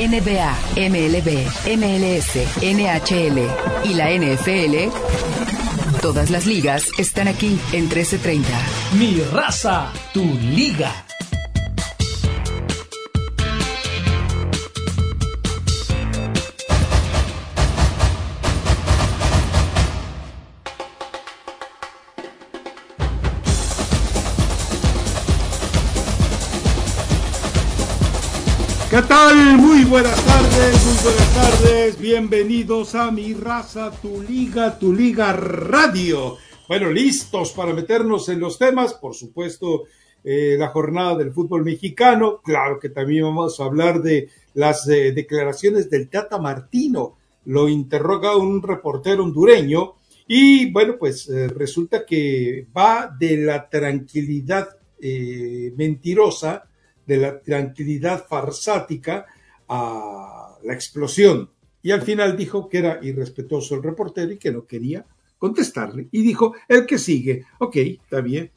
NBA, MLB, MLS, NHL y la NFL. Todas las ligas están aquí en 1330. Mi raza, tu liga. ¿Qué tal? Muy buenas tardes, muy buenas tardes. Bienvenidos a mi raza, tu liga, tu liga radio. Bueno, listos para meternos en los temas, por supuesto, eh, la jornada del fútbol mexicano. Claro que también vamos a hablar de las eh, declaraciones del Tata Martino. Lo interroga un reportero hondureño y bueno, pues eh, resulta que va de la tranquilidad mentirosa de la tranquilidad farsática a la explosión. Y al final dijo que era irrespetuoso el reportero y que no quería contestarle. Y dijo, el que sigue, ok, está bien.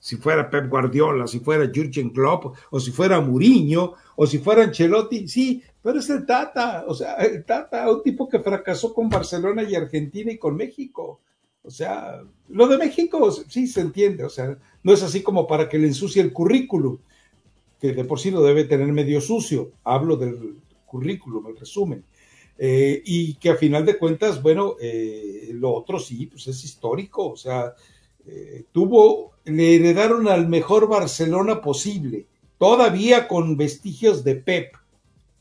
Si, fuera Pep Guardiola, si fuera Jurgen Klopp, o si fuera Mourinho, o si fuera Ancelotti, sí, pero es el Tata, o sea, el Tata, un tipo que fracasó con Barcelona y Argentina y con México. O sea, lo de México sí se entiende, o sea, no es así como para que le ensucie el currículum que de por sí lo debe tener medio sucio, hablo del currículum, el resumen, eh, y que a final de cuentas, bueno, eh, lo otro sí, pues es histórico, o sea, eh, tuvo, le heredaron al mejor Barcelona posible, todavía con vestigios de Pep,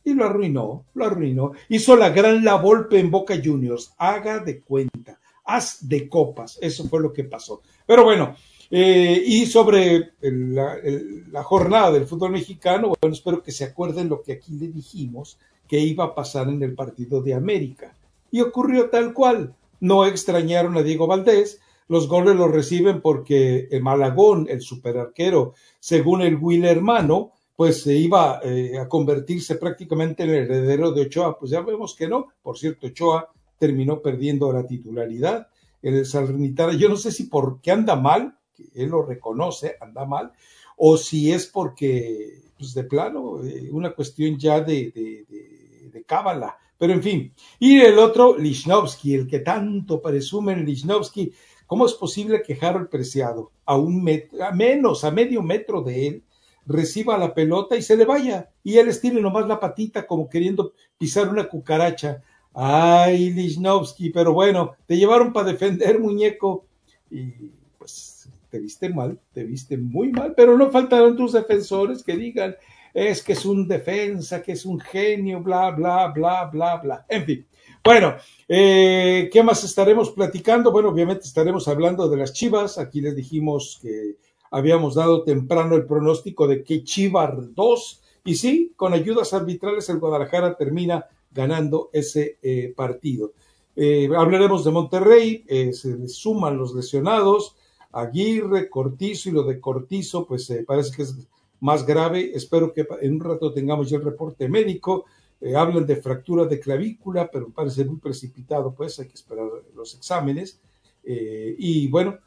y lo arruinó, lo arruinó, hizo la gran La Volpe en Boca Juniors, haga de cuenta, haz de copas, eso fue lo que pasó. Pero bueno, eh, y sobre la, jornada del fútbol mexicano, bueno, espero que se acuerden lo que aquí le dijimos que iba a pasar en el partido de América. Y ocurrió tal cual. No extrañaron a Diego Valdés, los goles los reciben porque el Malagón, el superarquero, según el Will hermano, pues se iba eh, a convertirse prácticamente en el heredero de Ochoa. Pues ya vemos que no. Por cierto, Ochoa terminó perdiendo la titularidad. El Salernitana, yo no sé si porque anda mal, él lo reconoce, anda mal, o si es porque, pues de plano, eh, una cuestión ya de, de, de, cábala. Pero en fin, y el otro, Lichnowsky, el que tanto presume en Lichnowsky, ¿cómo es posible que Harold Preciado, a un metro, a menos, a medio metro de él, reciba la pelota y se le vaya? Y él estire nomás la patita como queriendo pisar una cucaracha. Ay, Lichnowsky, pero bueno, te llevaron para defender, muñeco. Y pues te viste mal, te viste muy mal, pero no faltaron tus defensores que digan, es que es un defensa, que es un genio, bla, bla, bla, bla, bla. En fin. Bueno, eh, ¿qué más estaremos platicando? Bueno, obviamente estaremos hablando de las Chivas. Aquí les dijimos que habíamos dado temprano el pronóstico de que Chivar 2, y sí, con ayudas arbitrales el Guadalajara termina ganando ese eh, partido. Eh, hablaremos de Monterrey, se le suman los lesionados, Aguirre, Cortizo y lo de Cortizo, pues eh, parece que es más grave. Espero que en un rato tengamos ya el reporte médico. Eh, hablan de fractura de clavícula, pero parece muy precipitado, pues hay que esperar los exámenes. Eh, y bueno,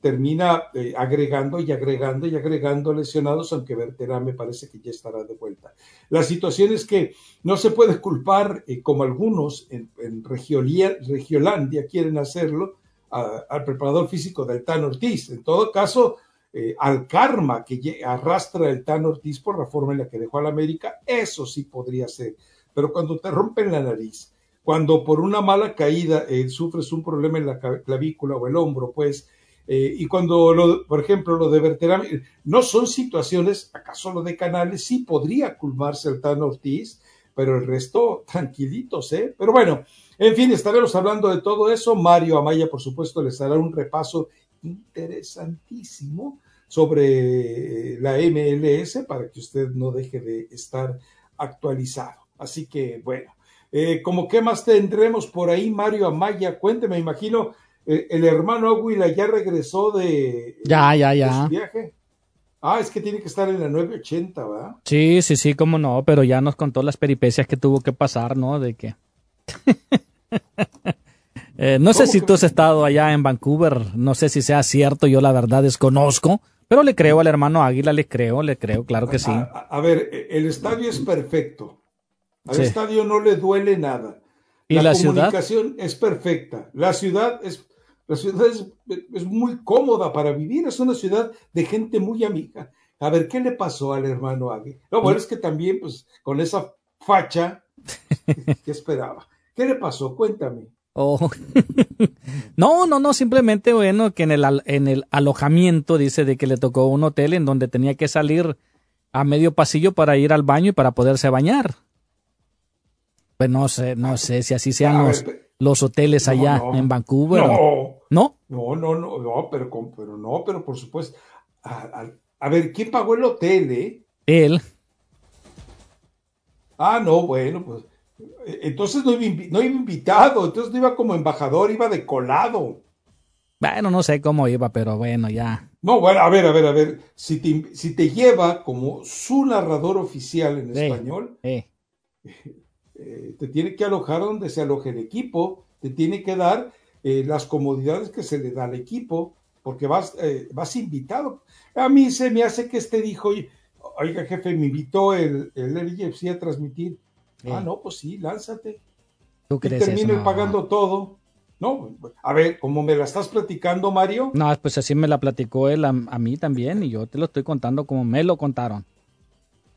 termina agregando y agregando y agregando lesionados, aunque Verterá me parece que ya estará de vuelta. La situación es que no se puede culpar, como algunos en Regiolandia quieren hacerlo, al preparador físico del Tan Ortiz. En todo caso, eh, al karma que arrastra el Tan Ortiz por la forma en la que dejó al América, eso sí podría ser. Pero cuando te rompen la nariz, cuando por una mala caída eh, sufres un problema en la clavícula o el hombro, pues, eh, y cuando, por ejemplo, lo de Verterame, no son situaciones, acaso lo de Canales sí podría culmarse el Tan Ortiz, pero el resto tranquilitos, ¿eh? Pero bueno, en fin, estaremos hablando de todo eso. Mario Amaya, por supuesto, les hará un repaso interesantísimo sobre la MLS para que usted no deje de estar actualizado. Así que, bueno, eh, como qué más tendremos por ahí, Mario Amaya, cuénteme, me imagino, eh, el hermano Aguila ya regresó de, ya, ya, ya. su viaje. Ah, es que tiene que estar en la 980, ¿verdad? Sí, sí, sí, cómo no, pero ya nos contó las peripecias que tuvo que pasar, ¿no? De que... Eh, no sé si tú has estado allá en Vancouver, no sé si sea cierto, yo la verdad desconozco, pero le creo al hermano Águila, le creo, le creo, claro que sí. A, ver, el estadio es perfecto. Al estadio no le duele nada. ¿Y la, comunicación es perfecta. La ciudad es la ciudad es, muy cómoda para vivir, es una ciudad de gente muy amiga. A ver, ¿qué le pasó al hermano Águila? Lo bueno es que también, pues, con esa facha, ¿qué esperaba? ¿Qué le pasó? Cuéntame. Oh. no, no, no, simplemente bueno, que en el, en el alojamiento dice de que le tocó un hotel en donde tenía que salir a medio pasillo para ir al baño y para poderse bañar. Pues no sé, no sé si así sean los, los, hoteles allá en Vancouver. No, no, no, no, no, no, pero, pero no, pero por supuesto. A, a, ver, ¿quién pagó el hotel, eh? Él. Ah, no, bueno, pues entonces no iba, no iba invitado, entonces no iba como embajador, iba de colado. Bueno, no sé cómo iba, pero bueno, ya. No, bueno, a ver, a ver, a ver. Si te, si te lleva como su narrador oficial en español, eh, te tiene que alojar donde se aloje el equipo, te tiene que dar eh, las comodidades que se le da al equipo, porque vas, eh, vas invitado. A mí se me hace que este dijo, oiga jefe, me invitó el, el LFC a transmitir Ah, no, pues sí, lánzate. ¿Tú crees termino pagando todo. No, a ver, como me la estás platicando, Mario. No, pues así me la platicó él a, mí también y yo te lo estoy contando como me lo contaron.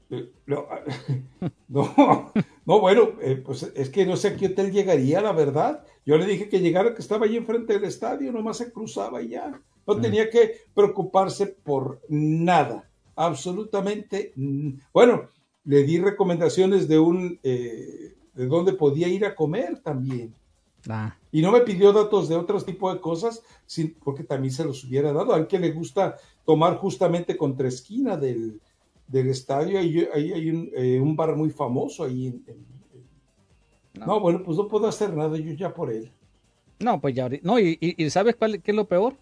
Eh, no, no, bueno, eh, pues es que no sé a qué hotel llegaría, la verdad. Yo le dije que llegara, que estaba allí enfrente del estadio, nomás se cruzaba y ya. No tenía que preocuparse por nada, absolutamente. Bueno, le di recomendaciones de un eh, de dónde podía ir a comer también. Ah. Y no me pidió datos de otros tipos de cosas, porque también se los hubiera dado. Al que le gusta tomar justamente contra esquina del, del estadio, ahí, hay eh, un, bar muy famoso ahí. no. bueno, pues no puedo hacer nada yo ya por él. No, pues ya, no, y, y, ¿sabes cuál, qué es lo peor?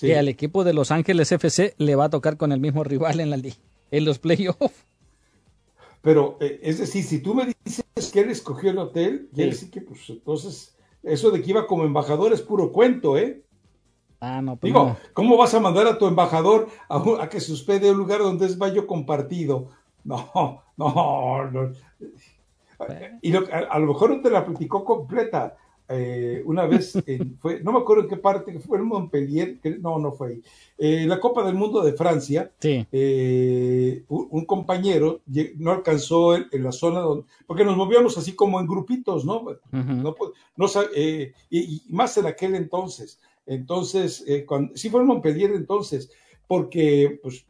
Que al equipo de Los Ángeles FC le va a tocar con el mismo rival en la liga en los playoffs. Pero, eh, es decir, si tú me dices que él escogió el hotel, quiere decir que, pues, entonces, eso de que iba como embajador es puro cuento, ¿eh? Ah, no, pues Digo, ¿cómo vas a mandar a tu embajador a, que se hospede un lugar donde es baño compartido? No, no, no. Y a, lo mejor no te la platicó completa, eh, una vez, fue, no me acuerdo en qué parte, fue en Montpellier, no, no fue ahí, eh, la Copa del Mundo de Francia, eh, un, compañero no alcanzó en, la zona donde, porque nos movíamos así como en grupitos, ¿no? no, y, más en aquel entonces, entonces, cuando, sí fue en Montpellier entonces, porque pues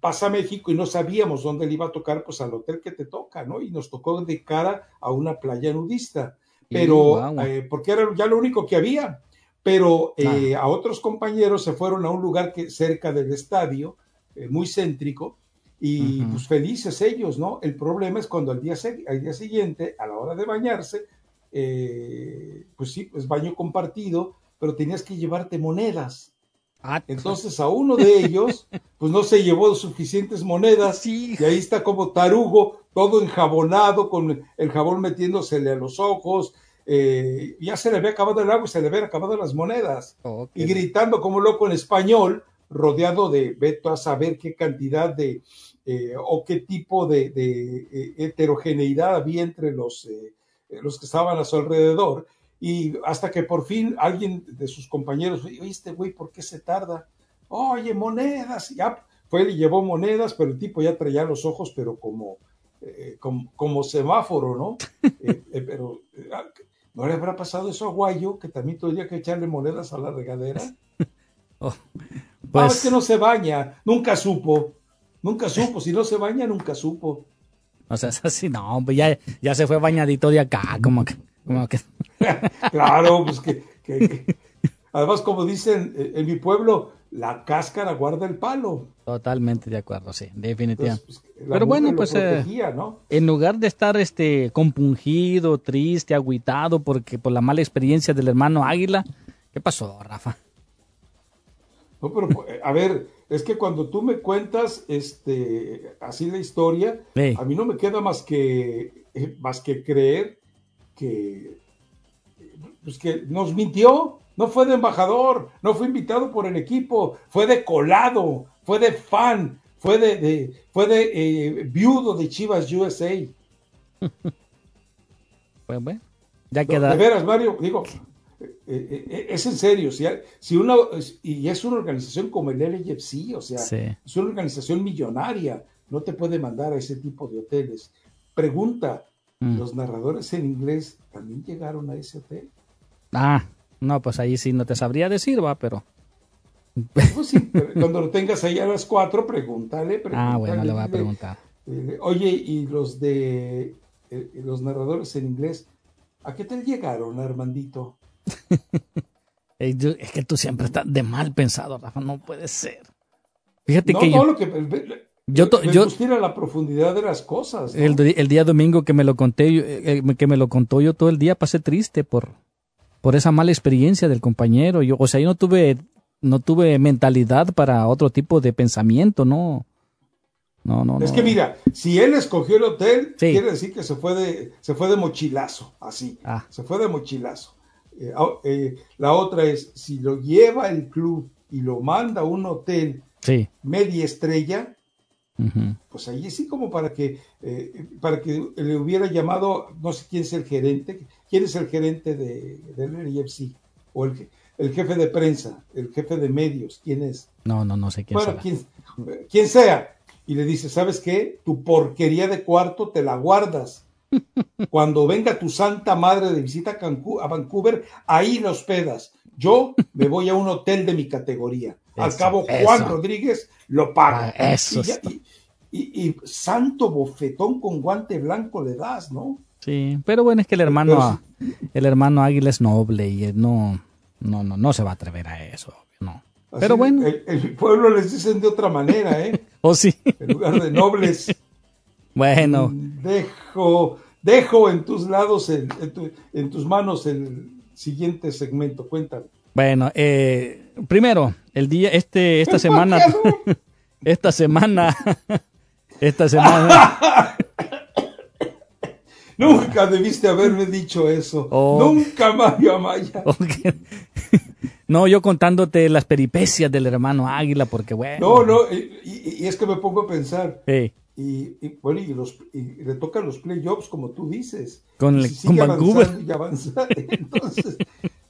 pasa México y no sabíamos dónde le iba a tocar, pues al hotel que te toca, ¿no? Y nos tocó de cara a una playa nudista pero eh, porque era ya lo único que había. Pero eh, a otros compañeros se fueron a un lugar que cerca del estadio, eh, muy céntrico, y pues felices ellos, ¿no? El problema es cuando al día, al día siguiente, a la hora de bañarse, pues sí, pues baño compartido, pero tenías que llevarte monedas. Ah, Entonces a uno de ellos, pues no se llevó suficientes monedas y ahí está como tarugo, todo enjabonado, con el jabón metiéndosele a los ojos, eh, ya se le había acabado el agua y se le habían acabado las monedas. Y gritando como loco en español, rodeado de, veto a saber qué cantidad de, eh, o qué tipo de, eh, heterogeneidad había entre los, los que estaban a su alrededor y hasta que por fin alguien de sus compañeros, oye, este güey, ¿por qué se tarda? Oye, monedas, ya fue y llevó monedas, pero el tipo ya traía los ojos, pero como, eh, como, semáforo, ¿no? Eh, eh, pero, ah, ¿no le habrá pasado eso a Guayo, que también tendría que echarle monedas a la regadera? Oh, pues... es que no se baña, nunca supo, nunca supo, si no se baña, nunca supo. O sea, es así, no, pues ya, ya se fue bañadito de acá, como que... claro, pues que, Además, como dicen eh, en mi pueblo, la cáscara guarda el palo. Totalmente de acuerdo, sí, definitivamente. Entonces, pues, Pero bueno, pues eh, en lugar de estar este compungido, triste, agüitado porque por la mala experiencia del hermano Águila, ¿qué pasó, Rafa? No, pero a ver, es que cuando tú me cuentas este así la historia, Sí. a mí no me queda más que más que creer que pues que nos mintió, no fue de embajador, no fue invitado por el equipo, fue de colado, fue de fan, fue de, de- fue de eh, viudo de Chivas USA. Pues bueno, ya queda. De veras, Mario, digo, eh, eh, es en serio, si, si una, y es una organización como el LFC, o sea, Sí. es una organización millonaria, no te puede mandar a ese tipo de hoteles. Pregunta, Mm. ¿los narradores en inglés también llegaron a ese hotel? Ah, no, pues ahí sí no te sabría decir, va, pero. Pues sí, pero cuando lo tengas ahí a las cuatro, pregúntale. Ah, bueno, le voy a preguntar. eh, Oye, ¿y los de eh, los narradores en inglés, a qué hotel llegaron, Armandito? Es que tú siempre estás de mal pensado, Rafa, no puede ser. Fíjate No, que no, yo, lo que... yo to- me yo- gusta ir a la profundidad de las cosas. ¿no? el, el día domingo que me lo conté, yo- eh, eh, que me lo contó yo todo el día, pasé triste por, por esa mala experiencia del compañero. Yo, o sea, yo no tuve, no tuve mentalidad para otro tipo de pensamiento, no. No, no, Es no. que mira, si él escogió el hotel, Sí. quiere decir que se fue de, se fue de mochilazo, así. Ah. Se fue de mochilazo. Eh, ah, eh, la otra es, si lo lleva el club y lo manda a un hotel Sí. media estrella, pues ahí sí como para que, eh, para que le hubiera llamado, no sé quién es el gerente, quién es el gerente de, del o el, el jefe de prensa, el jefe de medios, quién es. No, no, no sé quién bueno, será. quien, quien sea, y le dice, ¿sabes qué? Tu porquería de cuarto te la guardas. Cuando venga tu santa madre de visita a, Vancouver, ahí los hospedas. Yo me voy a un hotel de mi categoría. Al Eso, cabo, Juan eso. Rodríguez lo paga. Ah, eso y, ya- y- y- y santo bofetón con guante blanco le das, ¿no? Sí, pero bueno, es que el hermano, Pero el hermano Águila es noble y no, no, no, no se va a atrever a eso, no. Pero bueno, El, el pueblo les dicen de otra manera, ¿eh? o sí, En lugar de nobles. bueno, Dejo, dejo en tus lados, el- en, tu- en tus manos el siguiente segmento. Cuéntame. Bueno, eh, primero, el día, este, esta semana, esta semana, esta semana, Nunca debiste haberme dicho eso. Oh. Nunca, Mario Amaya. no, yo contándote las peripecias del hermano Águila, porque bueno, No, no, y, y- es que me pongo a pensar. Sí, Y, y, bueno, y, los, y le tocan los playoffs, como tú dices. Con el- si con Vancouver. avanzando y avanza, entonces,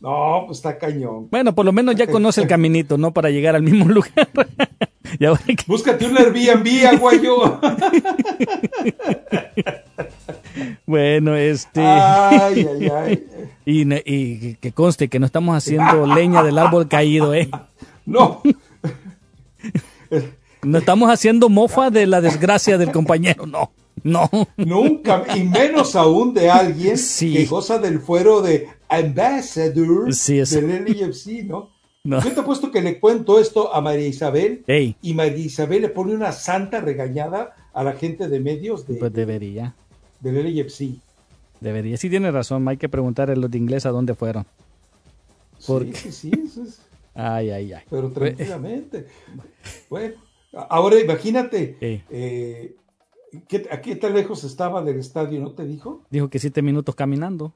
no, pues está cañón. bueno, por lo menos ya conoce el caminito, ¿no? Para llegar al mismo lugar. y ahora que- Búscate un Airbnb, aguayo. bueno, este... Ay, ay, ay. Y, que conste que no estamos haciendo leña del árbol caído, ¿eh? No, No estamos haciendo mofa de la desgracia del compañero, no, no. nunca, y menos aún de alguien Sí. que goza del fuero de ambassador Sí, del LFC, ¿no? No. Yo te apuesto que le cuento esto a María Isabel Ey, y María Isabel le pone una santa regañada a la gente de medios de, pues debería, del LFC. debería. Sí tiene razón, hay que preguntar a los de inglés a dónde fueron. ¿Por sí, sí, sí, eso es- Ay, ay, ay. pero tranquilamente. Bueno, ahora imagínate, eh, ¿qué, ¿a qué tan lejos estaba del estadio? ¿No te dijo? Dijo que siete minutos caminando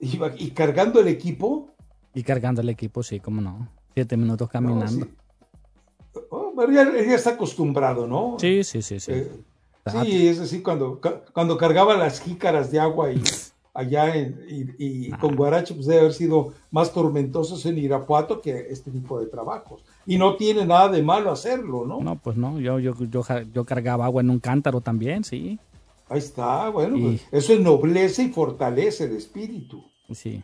Iba- y cargando el equipo. y cargando el equipo, sí, cómo no. Siete minutos No, caminando. sí. Oh, pero ya, ya está acostumbrado, ¿no? Sí, sí, sí, sí. Eh, sí, es decir, cuando, cuando cargaba las jícaras de agua y allá en, y, y con Guarache, pues debe haber sido más tormentosos en Irapuato que este tipo de trabajos. Y no tiene nada de malo hacerlo, ¿no? No, pues no, yo, yo, yo, yo cargaba agua en un cántaro también, sí. Ahí está, bueno, Y- pues, eso ennoblece y fortalece el espíritu. Sí.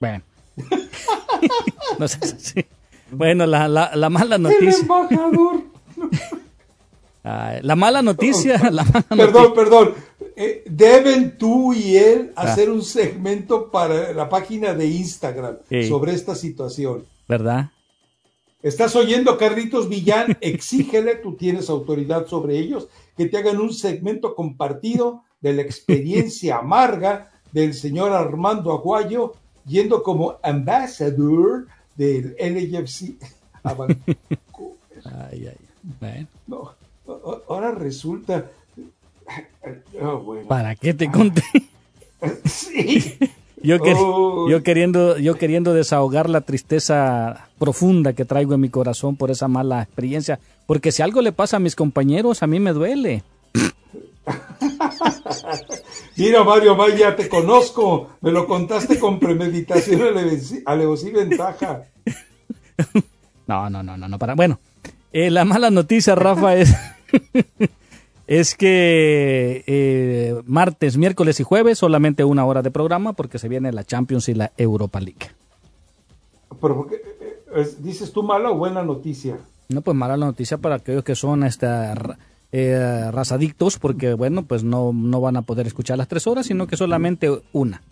Bueno. no sé si- Bueno, la, la, la mala El noticia. embajador. ah, la mala noticia. La mala Perdón, noticia. perdón. Eh, deben tú y él Ah. hacer un segmento para la página de Instagram Sí. sobre esta situación. ¿Verdad? ¿Estás oyendo, Carlitos Villán? Exígele, tú tienes autoridad sobre ellos, que te hagan un segmento compartido de la experiencia amarga del señor Armando Aguayo yendo como ambassador del LFC Ay, ay. No, ahora resulta. Oh, ¿Para qué te conté? sí. Yo, yo, queriendo, yo queriendo desahogar la tristeza profunda que traigo en mi corazón por esa mala experiencia. Porque si algo le pasa a mis compañeros, a mí me duele. Mira, Mario vaya, te conozco. Me lo contaste con premeditación, alevosía y ventaja. No, no, no, no, no, para. Bueno, eh, la mala noticia, Rafa, es, es que eh, martes, miércoles y jueves solamente una hora de programa porque se viene la Champions y la Europa League. Pero, eh, ¿dices tú mala o buena noticia? No, pues mala noticia para aquellos que son esta eh, razadictos porque, bueno, pues no, no van a poder escuchar las tres horas, sino que solamente una.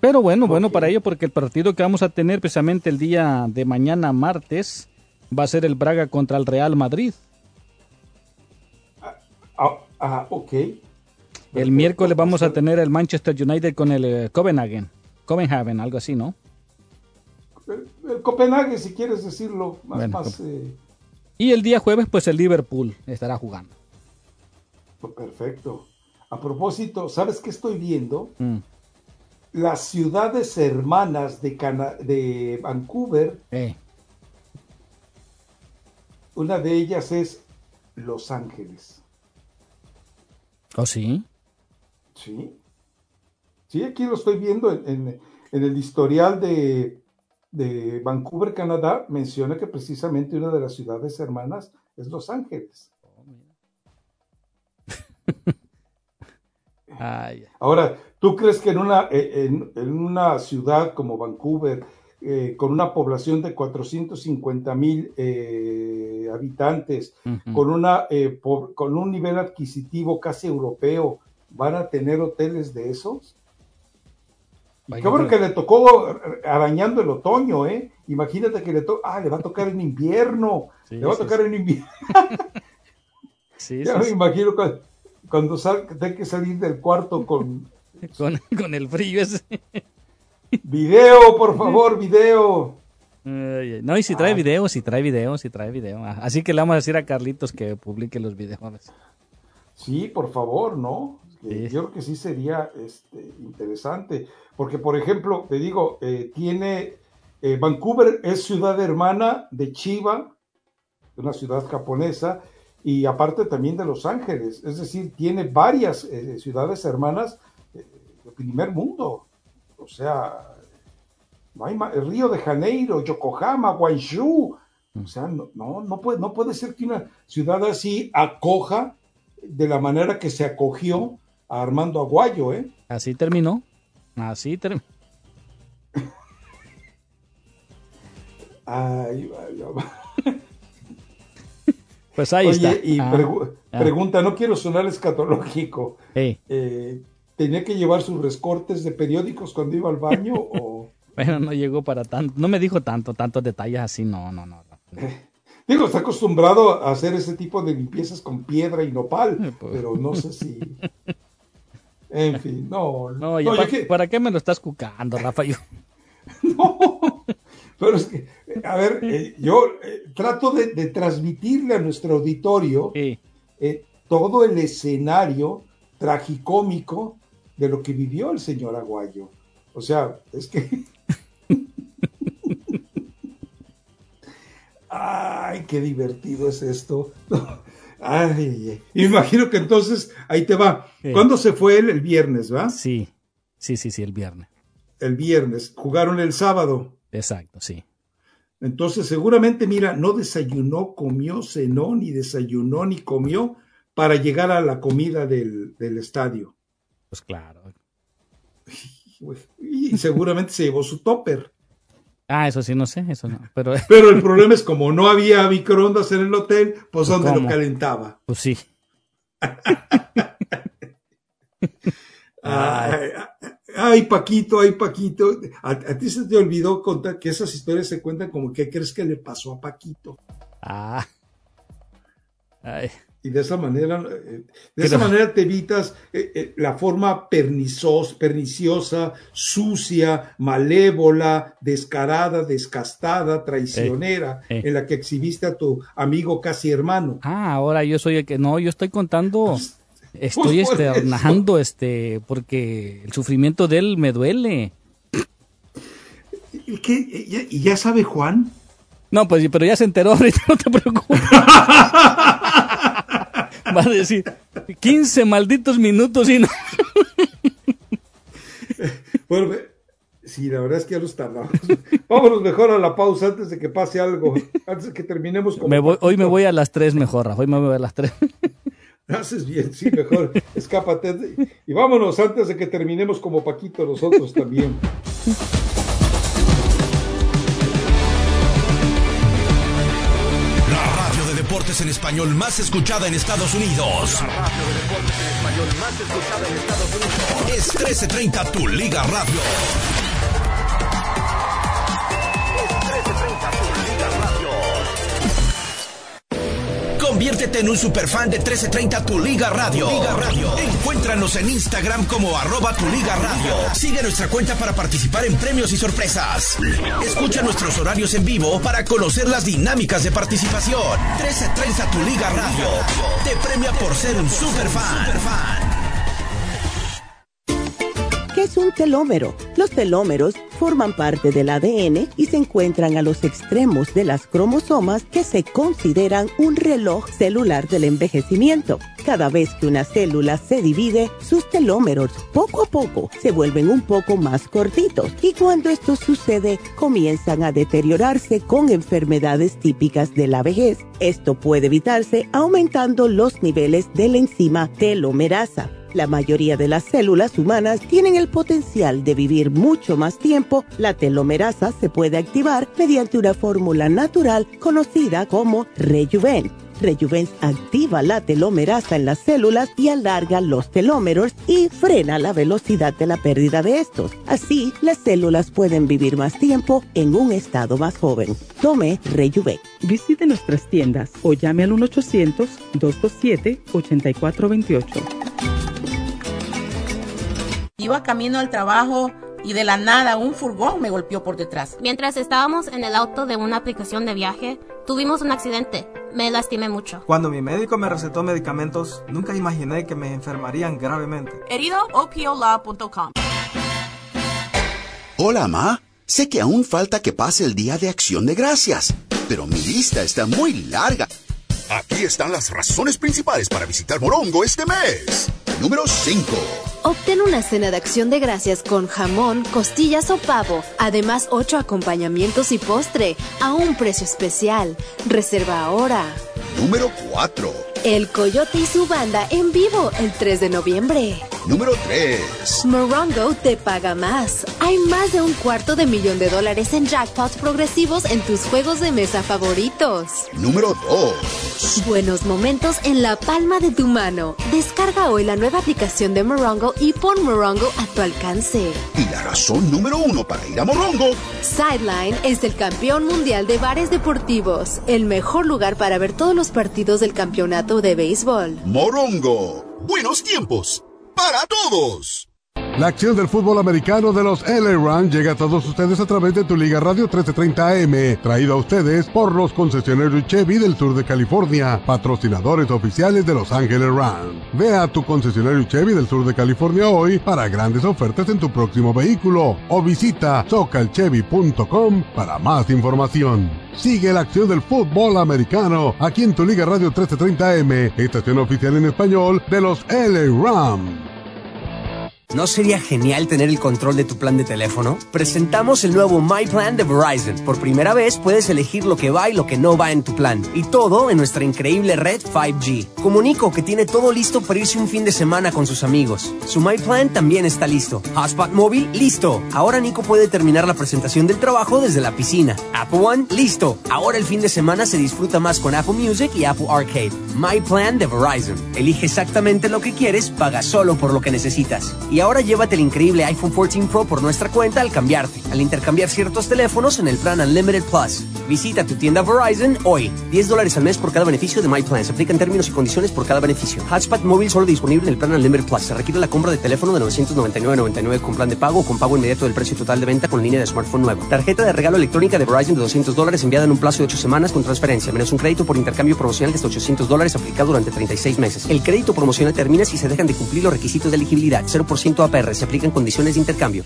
Pero bueno, bueno para ello porque el partido que vamos a tener precisamente el día de mañana, martes, va a ser el Braga contra el Real Madrid. Ah, ah, ah ok. El miércoles vamos a tener el Manchester United con el eh, Copenhagen. Copenhagen, algo así, ¿no? El, Copenhagen, si quieres decirlo más. Eh, y el día jueves, pues el Liverpool estará jugando. Perfecto. A propósito, ¿sabes qué estoy viendo? Mm. Las ciudades hermanas de, de Vancouver. Eh. Una de ellas es Los Ángeles. ¿Oh, sí? Sí. Sí, aquí lo estoy viendo en, el historial de, Vancouver, Canadá. Menciona que precisamente una de las ciudades hermanas es Los Ángeles. Ahora, ¿tú crees que en una, eh, en una ciudad como Vancouver, eh, con una población de 450 mil eh, habitantes, con, una, eh, con un nivel adquisitivo casi europeo, ¿van a tener hoteles de esos? Qué bueno que le tocó arañando el otoño, ¿eh? Imagínate que le toca, ah, le va a tocar en invierno, le va a tocar en invierno. ya me imagino cuando, cuando tenga que salir del cuarto con... con, con el frío ese. Video, por favor, video. No, y si trae ah. video, si trae video, si trae video. Así que le vamos a decir a Carlitos que publique los videos. Sí, por favor, ¿no? Yo creo que sí sería este, interesante. Porque, por ejemplo, te digo, eh, tiene. Eh, Vancouver es ciudad hermana de Chiba, una ciudad japonesa, y aparte también de Los Ángeles. Es decir, tiene varias eh, ciudades hermanas de primer mundo. O sea, no hay Río de Janeiro, Yokohama, Guangzhou. O sea, no, no, puede, no puede ser que una ciudad así acoja de la manera que se acogió a Armando Aguayo, ¿eh? Así terminó. Así terminó. Ay, Pues ahí está. Y ah, ah. pregunta, no quiero sonar escatológico. Eh, ¿Tenía que llevar sus rescortes de periódicos cuando iba al baño o...? bueno, no llegó para tanto, no me dijo tanto, tantos detalles así, no, no, no. Digo, está acostumbrado a hacer ese tipo de limpiezas con piedra y nopal, pues. pero no sé si... En fin, no. No, para, qué me lo estás cucando, Rafa? no, pero es que, a ver, eh, yo eh, trato de, transmitirle a nuestro auditorio todo el escenario tragicómico de lo que vivió el señor Aguayo. O sea, es que... Ay, qué divertido es esto. Ay, imagino que entonces, ahí te va. ¿Cuándo se fue él? El viernes, ¿va? Sí, sí, sí, sí, el viernes. El viernes. Jugaron el sábado. Exacto, sí. Entonces, seguramente, mira, no desayunó, comió, cenó, ni desayunó, ni comió para llegar a la comida del, del estadio. Pues claro. Y seguramente se llevó su topper. Ah, eso sí, no sé, eso no. Pero, pero el problema es como no había microondas en el hotel, pues, ¿dónde lo calentaba? Pues sí. ay Paquito, ay Paquito, a, ti se te olvidó contar que esas historias se cuentan como que crees que le pasó a Paquito. Ah. Ay. Y de esa manera, eh, de esa manera te evitas eh, eh, la forma perniciosa, sucia, malévola, descarada, descastada, traicionera, en la que exhibiste a tu amigo casi hermano. Ah, ahora yo soy el que no, yo estoy contando. Pues, estoy pues externando este porque el sufrimiento de él me duele. ¿Y, qué? ¿Y ya sabe Juan? No, pues pero ya se enteró, ahorita no te preocupes. Va a decir 15 malditos minutos y no. bueno, sí, la verdad es que ya los tardamos. Vámonos mejor a la pausa antes de que pase algo, antes de que terminemos con. hoy me voy a las 3 mejor, Rafa, hoy me voy a las 3. Haces bien, sí, mejor, escápate. Y vámonos antes de que terminemos como Paquito nosotros también. Deportes en español más escuchada en Estados Unidos. La radio de deportes en español más escuchada en Estados Unidos. Es 1330 Tu Liga Radio. Conviértete en un superfan de 1330 Tu Liga Radio. Liga Radio. Encuéntranos en Instagram como arroba Tu Liga Radio. Sigue nuestra cuenta para participar en premios y sorpresas. Escucha nuestros horarios en vivo para conocer las dinámicas de participación. 1330 Tu Liga Radio. Te premia por ser un superfan. Superfan. ¿Qué es un telómero? Los telómeros forman parte del ADN y se encuentran a los extremos de las cromosomas que se consideran un reloj celular del envejecimiento. Cada vez que una célula se divide, sus telómeros poco a poco se vuelven un poco más cortitos y cuando esto sucede comienzan a deteriorarse con enfermedades típicas de la vejez. Esto puede evitarse aumentando los niveles de la enzima telomerasa la mayoría de las células humanas tienen el potencial de vivir mucho más tiempo. La telomerasa se puede activar mediante una fórmula natural conocida como Rejuven. Rejuven activa la telomerasa en las células y alarga los telómeros y frena la velocidad de la pérdida de estos. Así, las células pueden vivir más tiempo en un estado más joven. Tome Rejuven. Visite nuestras tiendas o llame al 1-800-227-8428. Iba camino al trabajo y de la nada un furgón me golpeó por detrás. Mientras estábamos en el auto de una aplicación de viaje, tuvimos un accidente. Me lastimé mucho. Cuando mi médico me recetó medicamentos, nunca imaginé que me enfermarían gravemente. Herido opiola.com. Hola, Ma. Sé que aún falta que pase el día de acción de gracias, pero mi lista está muy larga. Aquí están las razones principales para visitar Morongo este mes. Número 5. Obtén una cena de acción de gracias con jamón, costillas o pavo. Además, ocho acompañamientos y postre a un precio especial. Reserva ahora. Número 4. El Coyote y su banda en vivo el 3 de noviembre. Número 3. Morongo te paga más. Hay más de un cuarto de millón de dólares en jackpots progresivos en tus juegos de mesa favoritos. Número 2. Buenos momentos en la palma de tu mano. Descarga hoy la nueva aplicación de Morongo y pon Morongo a tu alcance. Y la razón número uno para ir a Morongo. Sideline es el campeón mundial de bares deportivos. El mejor lugar para ver todos los partidos del campeonato de béisbol. Morongo. Buenos tiempos. Para todos. La acción del fútbol americano de los LA Rams llega a todos ustedes a través de tu Liga Radio 1330 AM, traído a ustedes por los concesionarios Chevy del sur de California, patrocinadores oficiales de Los Ángeles Rams. Ve a tu concesionario Chevy del sur de California hoy para grandes ofertas en tu próximo vehículo o visita socalchevy.com para más información. Sigue la acción del fútbol americano aquí en tu Liga Radio 1330 AM, estación oficial en español de los LA Rams. ¿No sería genial tener el control de tu plan de teléfono? Presentamos el nuevo My Plan de Verizon. Por primera vez puedes elegir lo que va y lo que no va en tu plan. Y todo en nuestra increíble red 5G. Comunico que tiene todo listo para irse un fin de semana con sus amigos. Su My Plan también está listo. Hotspot móvil, listo. Ahora Nico puede terminar la presentación del trabajo desde la piscina. Apple One, listo. Ahora el fin de semana se disfruta más con Apple Music y Apple Arcade. My Plan de Verizon. Elige exactamente lo que quieres, paga solo por lo que necesitas. Y Ahora llévate el increíble iPhone 14 Pro por nuestra cuenta al cambiarte, al intercambiar ciertos teléfonos en el plan Unlimited Plus. Visita tu tienda Verizon hoy. 10 dólares al mes por cada beneficio de MyPlan. Se aplican términos y condiciones por cada beneficio. Hotspot móvil solo disponible en el plan Unlimited Plus. Se requiere la compra de teléfono de 999.99 con plan de pago o con pago inmediato del precio total de venta con línea de smartphone nueva. Tarjeta de regalo electrónica de Verizon de 200 dólares enviada en un plazo de 8 semanas con transferencia, menos un crédito por intercambio promocional de hasta 800 dólares aplicado durante 36 meses. El crédito promocional termina si se dejan de cumplir los requisitos de elegibilidad. 0% APR. Se aplican condiciones de intercambio.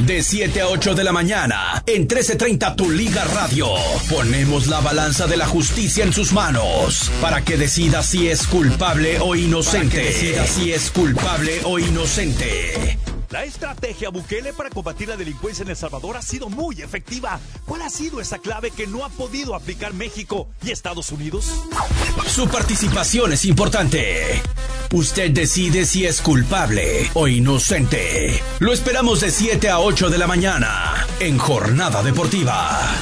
De 7 a 8 de la mañana, en 1330 Tu Liga Radio, ponemos la balanza de la justicia en sus manos para que decida si es culpable o inocente. Para que decida si es culpable o inocente. La estrategia Bukele para combatir la delincuencia en El Salvador ha sido muy efectiva. ¿Cuál ha sido esa clave que no ha podido aplicar México y Estados Unidos? Su participación es importante. Usted decide si es culpable o inocente. Lo esperamos de 7 a 8 de la mañana en Jornada Deportiva.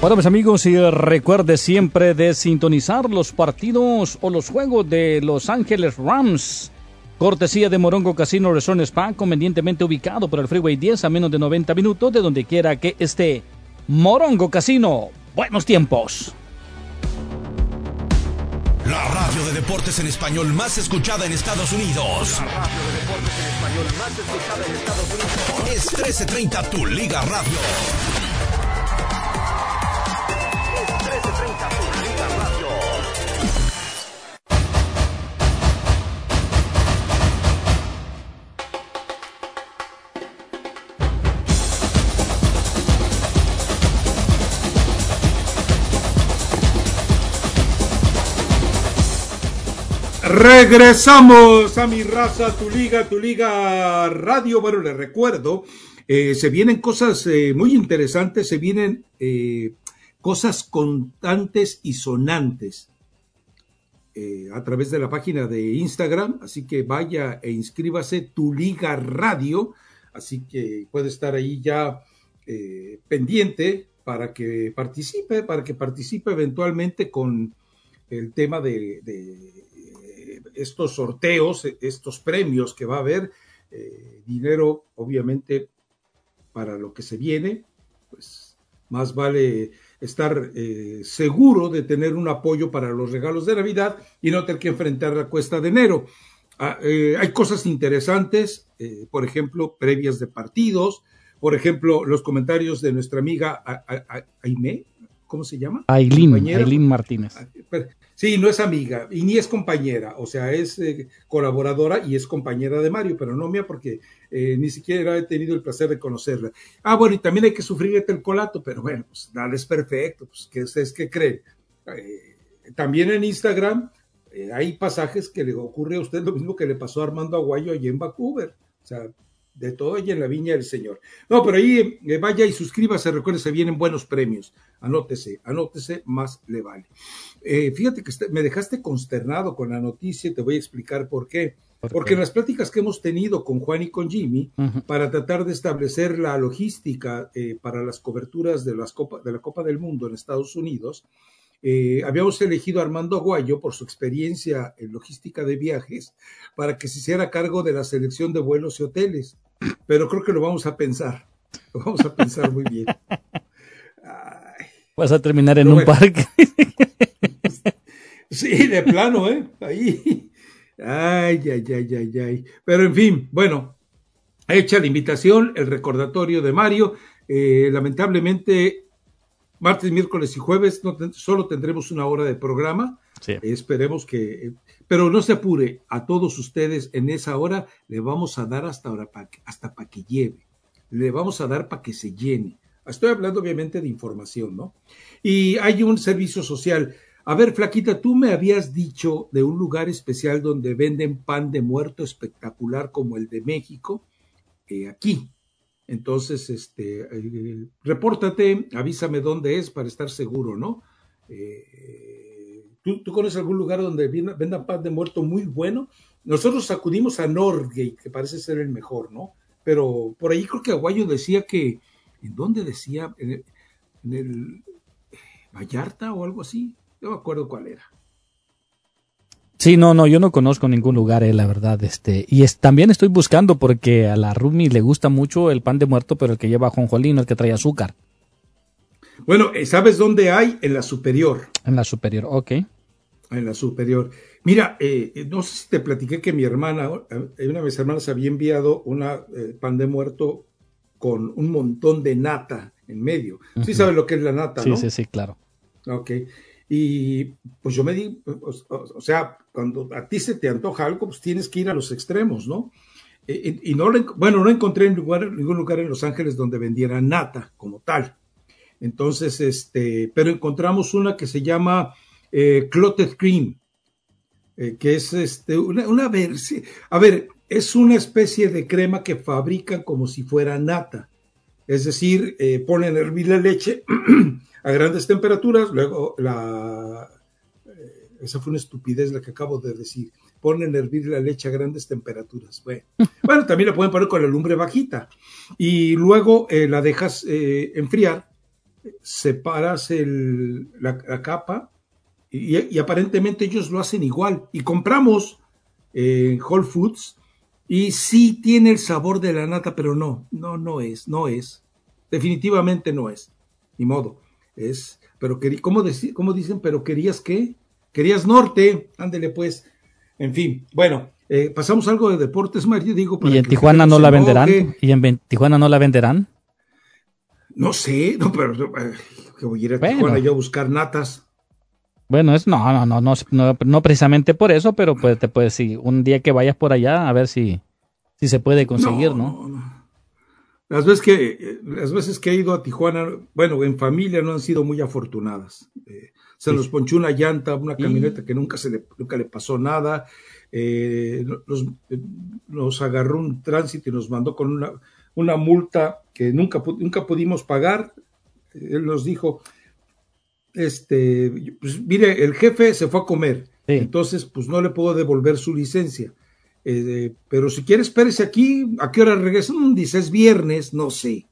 Bueno, mis amigos, y recuerde siempre de sintonizar los partidos o los juegos de Los Ángeles Rams. Cortesía de Morongo Casino Resort Spa, convenientemente ubicado por el Freeway 10 a menos de 90 minutos de donde quiera que esté. Morongo Casino, buenos tiempos. La radio de deportes en español más escuchada en Estados Unidos. La radio de deportes en español más escuchada en Estados Unidos. Es 1330 Tu Liga Radio. Regresamos a mi raza, tu liga, tu liga radio. Bueno, les recuerdo, eh, se vienen cosas eh, muy interesantes, se vienen eh, cosas constantes y sonantes a través de la página de Instagram. Así que vaya e inscríbase, tu liga radio. Así que puede estar ahí ya pendiente para que participe, para que participe eventualmente con el tema de estos sorteos, estos premios que va a haber, eh, dinero obviamente para lo que se viene, pues más vale estar eh, seguro de tener un apoyo para los regalos de Navidad y no tener que enfrentar la cuesta de enero. Ah, eh, hay cosas interesantes, por ejemplo, previas de partidos, por ejemplo, los comentarios de nuestra amiga Aime, ¿cómo se llama? Aileen, Aileen Martínez. Ah, Sí, no es amiga y ni es compañera, o sea, es eh, colaboradora y es compañera de Mario, pero no mía porque eh, ni siquiera he tenido el placer de conocerla. Ah, bueno, y también hay que sufrir el colato, pero bueno, pues nada es perfecto, pues que ustedes qué creen. Eh, también en Instagram hay pasajes que le ocurre a usted lo mismo que le pasó a Armando Aguayo allí en Vancouver, o sea, de todo allí en la viña del Señor. No, pero ahí vaya y suscríbase, recuerde, se vienen buenos premios. Anótese, anótese, más le vale. Eh, fíjate que me dejaste consternado con la noticia y te voy a explicar por qué. Porque en las pláticas que hemos tenido con Juan y con Jimmy, para tratar de establecer la logística eh, para las coberturas de, las Copa, de la Copa del Mundo en Estados Unidos, eh, habíamos elegido a Armando Aguayo por su experiencia en logística de viajes para que se hiciera cargo de la selección de vuelos y hoteles. Pero creo que lo vamos a pensar. Lo vamos a pensar muy bien. Vas a terminar en un parque. sí, de plano, ¿eh? Ahí. Ay, ay, ay, ay, ay. Pero en fin, bueno, hecha la invitación, el recordatorio de Mario. Eh, lamentablemente, martes, miércoles y jueves no solo tendremos una hora de programa. esperemos que. Pero no se apure, a todos ustedes en esa hora le vamos a dar hasta ahora hasta para que lleve. Le vamos a dar para que se llene. Estoy hablando obviamente de información, ¿no? Y hay un servicio social. A ver, Flaquita, tú me habías dicho de un lugar especial donde venden pan de muerto espectacular como el de México, eh, aquí. Entonces, este, eh, repórtate, avísame dónde es para estar seguro, ¿no? Eh, ¿tú, conoces algún lugar donde vendan pan de muerto muy bueno? Nosotros acudimos a Norgate, que parece ser el mejor, ¿no? Pero por ahí creo que Aguayo decía que, ¿en dónde decía? En el, Vallarta o algo así. No me acuerdo cuál era. Sí, no, no, yo no conozco ningún lugar, eh, la verdad. Este, y es, también estoy buscando porque a la Rumi le gusta mucho el pan de muerto, pero el que lleva jonjolín, el que trae azúcar. Bueno, eh, ¿sabes dónde hay? En la superior. En la superior, ok. En la superior. Mira, eh, no sé si te platiqué que mi hermana, eh, una de mis hermanas había enviado una pan de muerto con un montón de nata en medio. Sí sabes lo que es la nata, sí, ¿no? Sí, sí, claro. Ok. Y pues yo me di, o, sea, cuando a ti se te antoja algo, pues tienes que ir a los extremos, ¿no? Y, no, bueno, no encontré en lugar, ningún lugar en Los Ángeles donde vendiera nata como tal. Entonces, este, pero encontramos una que se llama eh, Clotted Cream, eh, que es este, una, una versión, a ver, es una especie de crema que fabrican como si fuera nata. Es decir, eh, ponen a hervir la leche a grandes temperaturas, luego la... Eh, esa fue una estupidez la que acabo de decir. Ponen a hervir la leche a grandes temperaturas. Bueno, bueno también la pueden poner con la lumbre bajita. Y luego eh, la dejas eh, enfriar, separas el, la, la, capa y, y, aparentemente ellos lo hacen igual. Y compramos en Whole Foods y sí tiene el sabor de la nata, pero no, no, no es, no es. Definitivamente no es. Ni modo. Es, pero ¿cómo, ¿cómo dicen? Pero querías qué? Querías norte, ándele pues. En fin, bueno, eh, pasamos algo de deportes, Mario, digo. ¿Y en Tijuana no la venderán? ¿Y en Tijuana no la venderán? No sé, no, pero eh, que voy a ir a bueno. Tijuana yo a buscar natas. Bueno, es no, no, no, no, no, precisamente por eso, pero pues te puedes, si un día que vayas por allá, a ver si, si se puede conseguir, ¿no? no las veces que, las veces que he ido a Tijuana, bueno, en familia no han sido muy afortunadas. Eh, se nos ponchó una llanta, una camioneta que nunca, se le, nunca le pasó nada. Eh, nos, nos, agarró un tránsito y nos mandó con una, una multa que nunca, nunca pudimos pagar. Él nos dijo, este, pues mire, el jefe se fue a comer, sí. entonces pues no le puedo devolver su licencia. Eh, pero si quiere, espérese aquí. ¿A qué hora regresa? Dice, es viernes, no sé.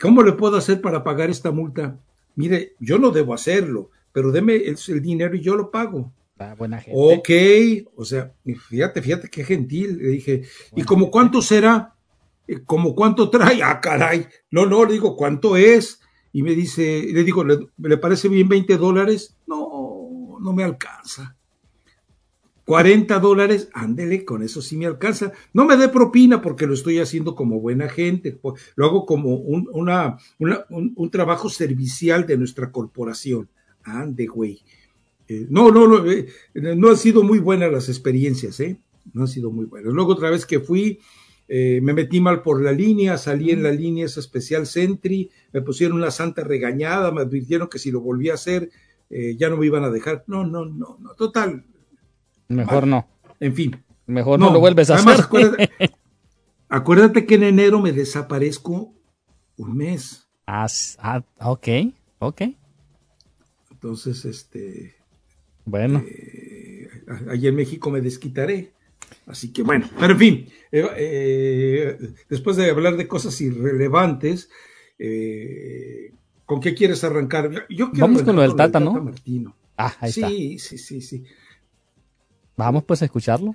¿Cómo le puedo hacer para pagar esta multa? Mire, yo no debo hacerlo, pero deme el, el dinero y yo lo pago. Ah, buena gente. Ok, o sea, fíjate, fíjate qué gentil. Le dije, buena ¿y como cuánto será? ¿Como cuánto trae? Ah, caray. No, no, le digo, ¿cuánto es? Y me dice, le digo, ¿le, ¿le parece bien 20 dólares? No, no me alcanza. 40 dólares, ándele, con eso sí me alcanza. No me dé propina porque lo estoy haciendo como buena gente, lo hago como un, una, una, un, un trabajo servicial de nuestra corporación. Ande, güey. Eh, no, no, no, eh, no han sido muy buenas las experiencias, ¿eh? No han sido muy buenas. Luego otra vez que fui, eh, me metí mal por la línea, salí en la línea especial Sentry, me pusieron una santa regañada, me advirtieron que si lo volvía a hacer, ya no me iban a dejar. No, no, no, no, total, Mejor no. En fin. Mejor no, no lo vuelves a además, hacer. Acuérdate, acuérdate, que en enero me desaparezco un mes. Ah, ah ok, ok. Entonces, este. Bueno. Eh, allí en México me desquitaré. Así que bueno, pero en fin, eh, eh, después de hablar de cosas irrelevantes, eh, ¿con qué quieres arrancar? Yo quiero Vamos con lo del Tata, Tata ¿no? Martino. Ah, ahí sí, está. sí, sí, sí. Vamos pues a escucharlo.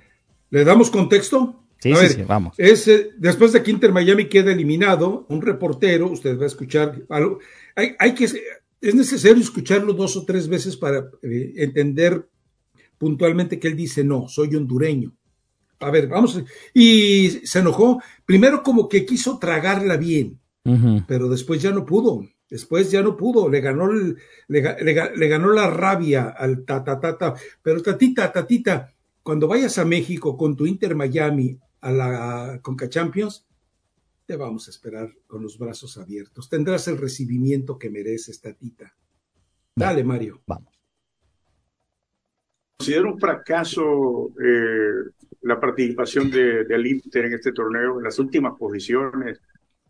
¿Le damos contexto? Sí, A sí, ver, sí, vamos. Es, después de que Inter Miami queda eliminado, un reportero, usted va a escuchar algo. Hay, hay que, es necesario escucharlo dos o tres veces para eh, entender puntualmente que él dice, no, soy hondureño. A ver, vamos. Y se enojó. Primero como que quiso tragarla bien, pero después ya no pudo. Después ya no pudo, le ganó, el- le, ga- le ga- le ganó la rabia al tata, tata. Pero tatita, tatita, cuando vayas a México con tu Inter Miami a la Conca Champions, te vamos a esperar con los brazos abiertos. Tendrás el recibimiento que mereces, tatita. Dale, Mario. Vamos. Considero un fracaso eh, la participación de, del Inter en este torneo, en las últimas posiciones,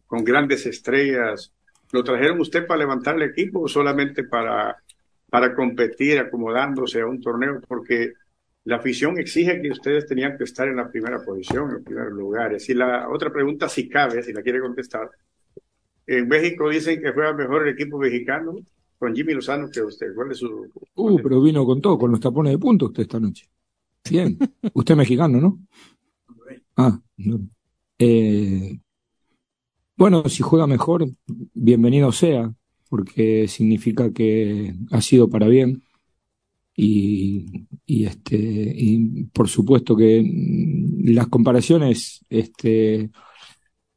con grandes estrellas. ¿Lo trajeron usted para levantar el equipo o solamente para, para competir acomodándose a un torneo? Porque la afición exige que ustedes tenían que estar en la primera posición, en los primeros lugares. Y la otra pregunta, si cabe, si la quiere contestar. En México dicen que juega mejor el equipo mexicano con Jimmy Lozano que usted. ¿Cuál es su...? Uh, pero vino con todo, con los tapones de punto usted esta noche. Bien. Usted es mexicano, ¿no? Ah, eh, bueno, si juega mejor, bienvenido sea, porque significa que ha sido para bien. Y, y este, y por supuesto que las comparaciones, este,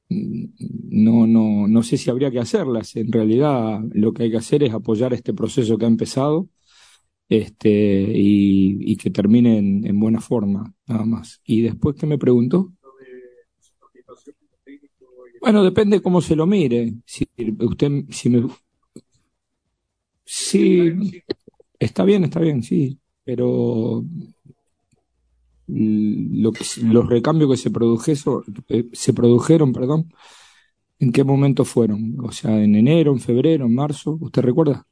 no, no, no sé si habría que hacerlas. En realidad, lo que hay que hacer es apoyar este proceso que ha empezado este, y, que termine en, buena forma, nada más. Y después, ¿qué me preguntó? Bueno, depende cómo se lo mire. Si usted, si me, sí, está bien, está bien, sí, pero lo que, los recambios que se eh, se produjeron, perdón, ¿en qué momento fueron? O sea, en enero, en febrero, en marzo, ¿usted recuerda?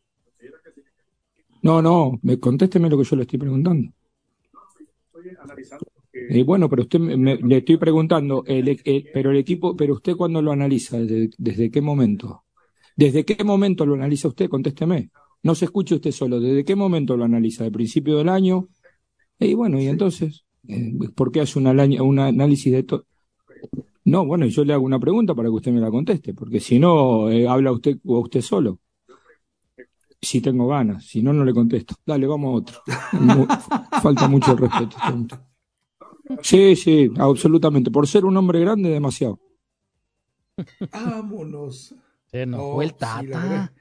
No, no, me, contésteme lo que yo le estoy preguntando. Y bueno, pero usted me, le estoy preguntando, el, pero el equipo, pero usted cuando lo analiza, ¿desde, ¿desde, qué momento? ¿Desde qué momento lo analiza usted? Contésteme. No se escuche usted solo. ¿Desde qué momento lo analiza? ¿De principio del año? Y bueno, y entonces, eh, ¿por qué hace un análisis de todo? No, bueno, yo le hago una pregunta para que usted me la conteste, porque si no, eh, habla usted o usted solo si tengo ganas, si no, no le contesto. Dale, vamos a otro. falta mucho el respeto. Sí, sí, absolutamente. Por ser un hombre grande, demasiado. Vámonos. Se enojó el tata.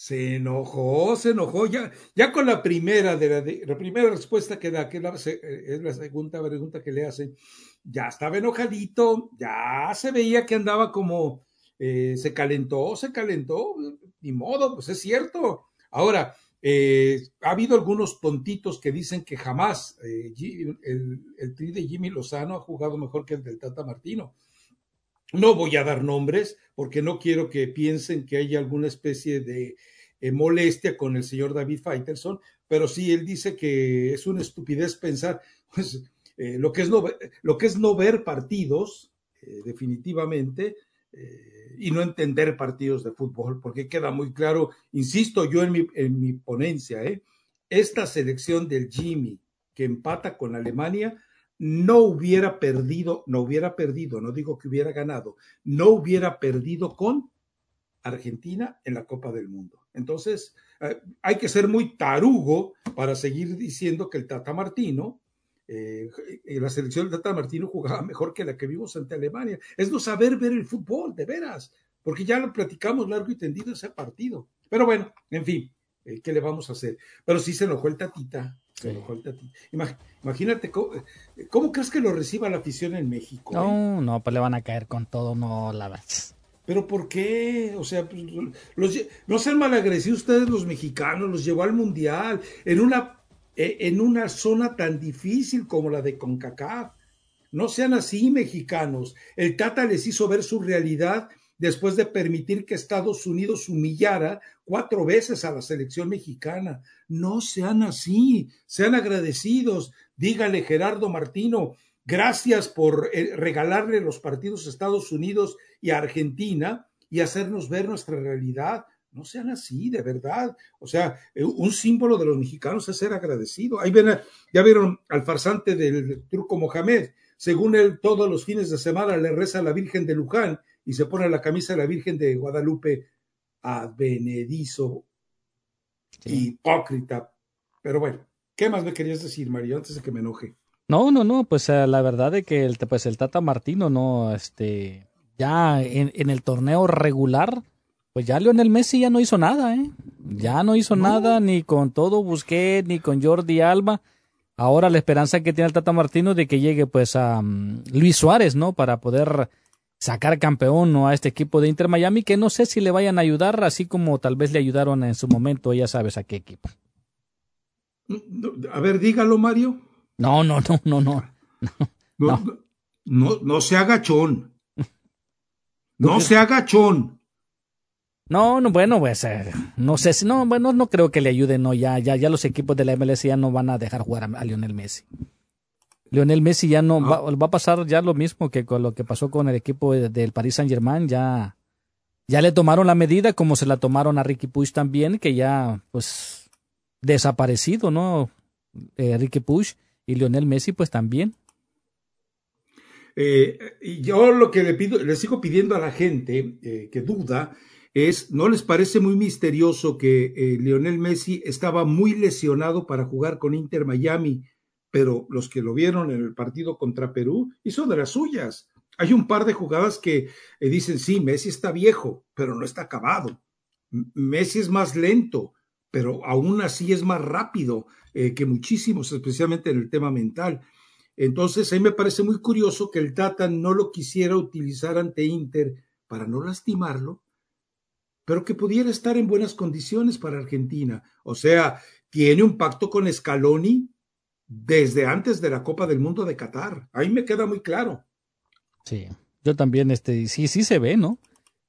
Se enojó, se enojó. Ya, ya con la primera de la, primera respuesta que da, que es la segunda pregunta que le hacen, ya estaba enojadito, ya se veía que andaba como eh, se calentó, se calentó, ni modo, pues es cierto. Ahora, eh, ha habido algunos tontitos que dicen que jamás eh, el, el, tri de Jimmy Lozano ha jugado mejor que el del Tata Martino. No voy a dar nombres porque no quiero que piensen que haya alguna especie de eh, molestia con el señor David Faitelson, pero sí él dice que es una estupidez pensar, pues lo, que es no, lo que es no ver partidos, definitivamente, y no entender partidos de fútbol, porque queda muy claro, insisto yo en mi, en mi ponencia, ¿eh? esta selección del Jimmy que empata con Alemania no hubiera perdido, no hubiera perdido, no digo que hubiera ganado, no hubiera perdido con Argentina en la Copa del Mundo. Entonces, eh, hay que ser muy tarugo para seguir diciendo que el Tata Martino eh, la selección de Tata Martino jugaba mejor que la que vimos ante Alemania. Es no saber ver el fútbol, de veras, porque ya lo platicamos largo y tendido ese partido. Pero bueno, en fin, eh, ¿qué le vamos a hacer? Pero sí se enojó el Tatita. Imagínate, eh, ¿cómo, crees que lo reciba la afición en México? No, no, pues le van a caer con todo, no la vas. ¿Pero por qué? O sea, pues, no sean malagradecidos ustedes los mexicanos, los llevó al Mundial en una e, en una zona tan difícil como la de CONCACAF. No sean así, mexicanos. El Tata les hizo ver su realidad después de permitir que Estados Unidos humillara cuatro veces a la selección mexicana. No sean así, sean agradecidos. Dígale Gerardo Martino, gracias por eh, regalarle los partidos a Estados Unidos y a Argentina y hacernos ver nuestra realidad. No sean así, de verdad. O sea, eh, un símbolo de los mexicanos es ser agradecido. Ahí ven, ya vieron al farsante del truco Mohamed. Según él, todos los fines de semana le reza a la Virgen de Luján y se pone la camisa de la Virgen de Guadalupe advenedizo, hipócrita. Pero bueno, ¿qué más me querías decir, Mario, antes de que me enoje? No, no, no, pues eh, la verdad es que el, pues el Tata Martino no, este, ya en, en el torneo regular, pues ya Lionel Messi ya no hizo nada, ¿eh? Ya no hizo nada ni con todo Busquets ni con Jordi Alba. Ahora la esperanza que tiene el Tata Martino de que llegue pues a mm, Luis Suárez, ¿no? Para poder sacar campeón ¿no? a este equipo de Inter Miami que no sé si le vayan a ayudar así como tal vez le ayudaron en su momento, ya sabes a qué equipo. A ver, dígalo, Mario. No, no, no, no, no. No, no, no, sea gachón. No sea gachón. No, no, bueno, pues eh, no sé si, no, bueno, no creo que le ayuden, no, ya, ya, ya los equipos de la MLS ya no van a dejar jugar a, Lionel Messi. Lionel Messi ya no, va, va, a pasar ya lo mismo que con lo que pasó con el equipo del Paris Saint Germain, ya, ya le tomaron la medida como se la tomaron a Ricky Push también, que ya, pues, desaparecido, ¿no? Eh, Ricky Push, y Lionel Messi pues también. Eh, y yo lo que le pido, le sigo pidiendo a la gente eh, que duda es, ¿no les parece muy misterioso que eh, Lionel Messi estaba muy lesionado para jugar con Inter Miami, pero los que lo vieron en el partido contra Perú hizo de las suyas? Hay un par de jugadas que dicen, sí, Messi está viejo, pero no está acabado. Messi es más lento, pero aún así es más rápido que muchísimos, especialmente en el tema mental. Entonces, a mí me parece muy curioso que el Tata no lo quisiera utilizar ante Inter para no lastimarlo, pero que pudiera estar en buenas condiciones para Argentina. O sea, tiene un pacto con Scaloni desde antes de la Copa del Mundo de Qatar. Ahí me queda muy claro. Sí, yo también, este, sí, sí se ve, ¿no?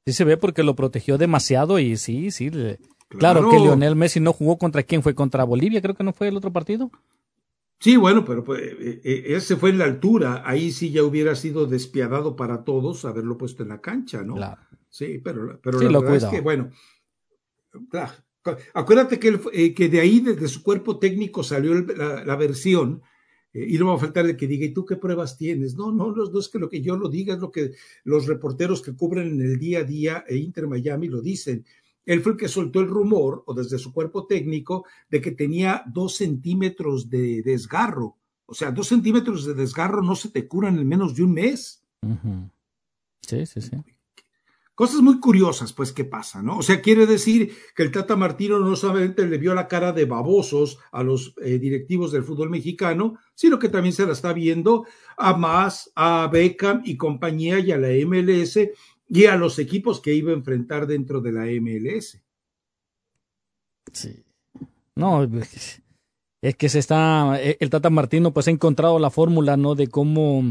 Sí se ve porque lo protegió demasiado y sí, sí. Claro, claro que Lionel Messi no jugó contra quién fue, contra Bolivia, creo que no fue el otro partido. Sí, bueno, pero pues, eh, eh, ese fue en la altura. Ahí sí ya hubiera sido despiadado para todos haberlo puesto en la cancha, ¿no? Claro. Sí, pero, pero la verdad es que, bueno, claro, acuérdate que, eh, que de ahí, desde su cuerpo técnico, salió la, versión, y no va a faltar el que diga, ¿y tú qué pruebas tienes? No, no, no, es que lo que yo lo diga, es lo que los reporteros que cubren en el día a día e Inter Miami lo dicen. Él fue el que soltó el rumor, o desde su cuerpo técnico, de que tenía dos centímetros de desgarro. O sea, dos centímetros de desgarro no se te curan en menos de un mes. Sí, sí, sí. Cosas muy curiosas, pues, ¿qué pasa, no? O sea, quiere decir que el Tata Martino no solamente le vio la cara de babosos a los eh, directivos del fútbol mexicano, sino que también se la está viendo a más, a Beckham y compañía y a la MLS y a los equipos que iba a enfrentar dentro de la MLS. Sí. No, es que se está, el Tata Martino pues ha encontrado la fórmula, ¿no? De cómo,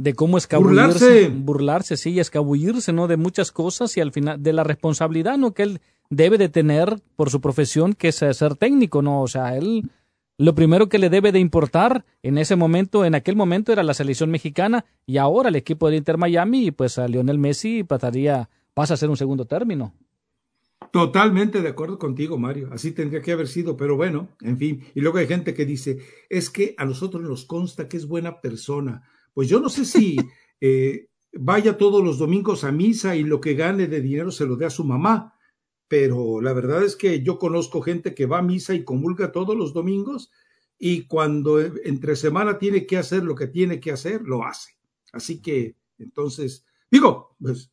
de cómo escabullirse, burlarse. burlarse, sí, escabullirse, ¿no? De muchas cosas y al final, de la responsabilidad, ¿no? Que él debe de tener por su profesión, que es ser técnico, ¿no? O sea, él lo primero que le debe de importar en ese momento, en aquel momento, era la selección mexicana y ahora el equipo de Inter Miami y pues a Lionel Messi pasaría, pasa a ser un segundo término. Totalmente de acuerdo contigo, Mario. Así tendría que haber sido, pero bueno, en fin. Y luego hay gente que dice, es que a nosotros nos consta que es buena persona. Pues yo no sé si eh, vaya todos los domingos a misa y lo que gane de dinero se lo dé a su mamá pero la verdad es que yo conozco gente que va a misa y comulga todos los domingos y cuando entre semana tiene que hacer lo que tiene que hacer, lo hace. Así que, entonces, digo, pues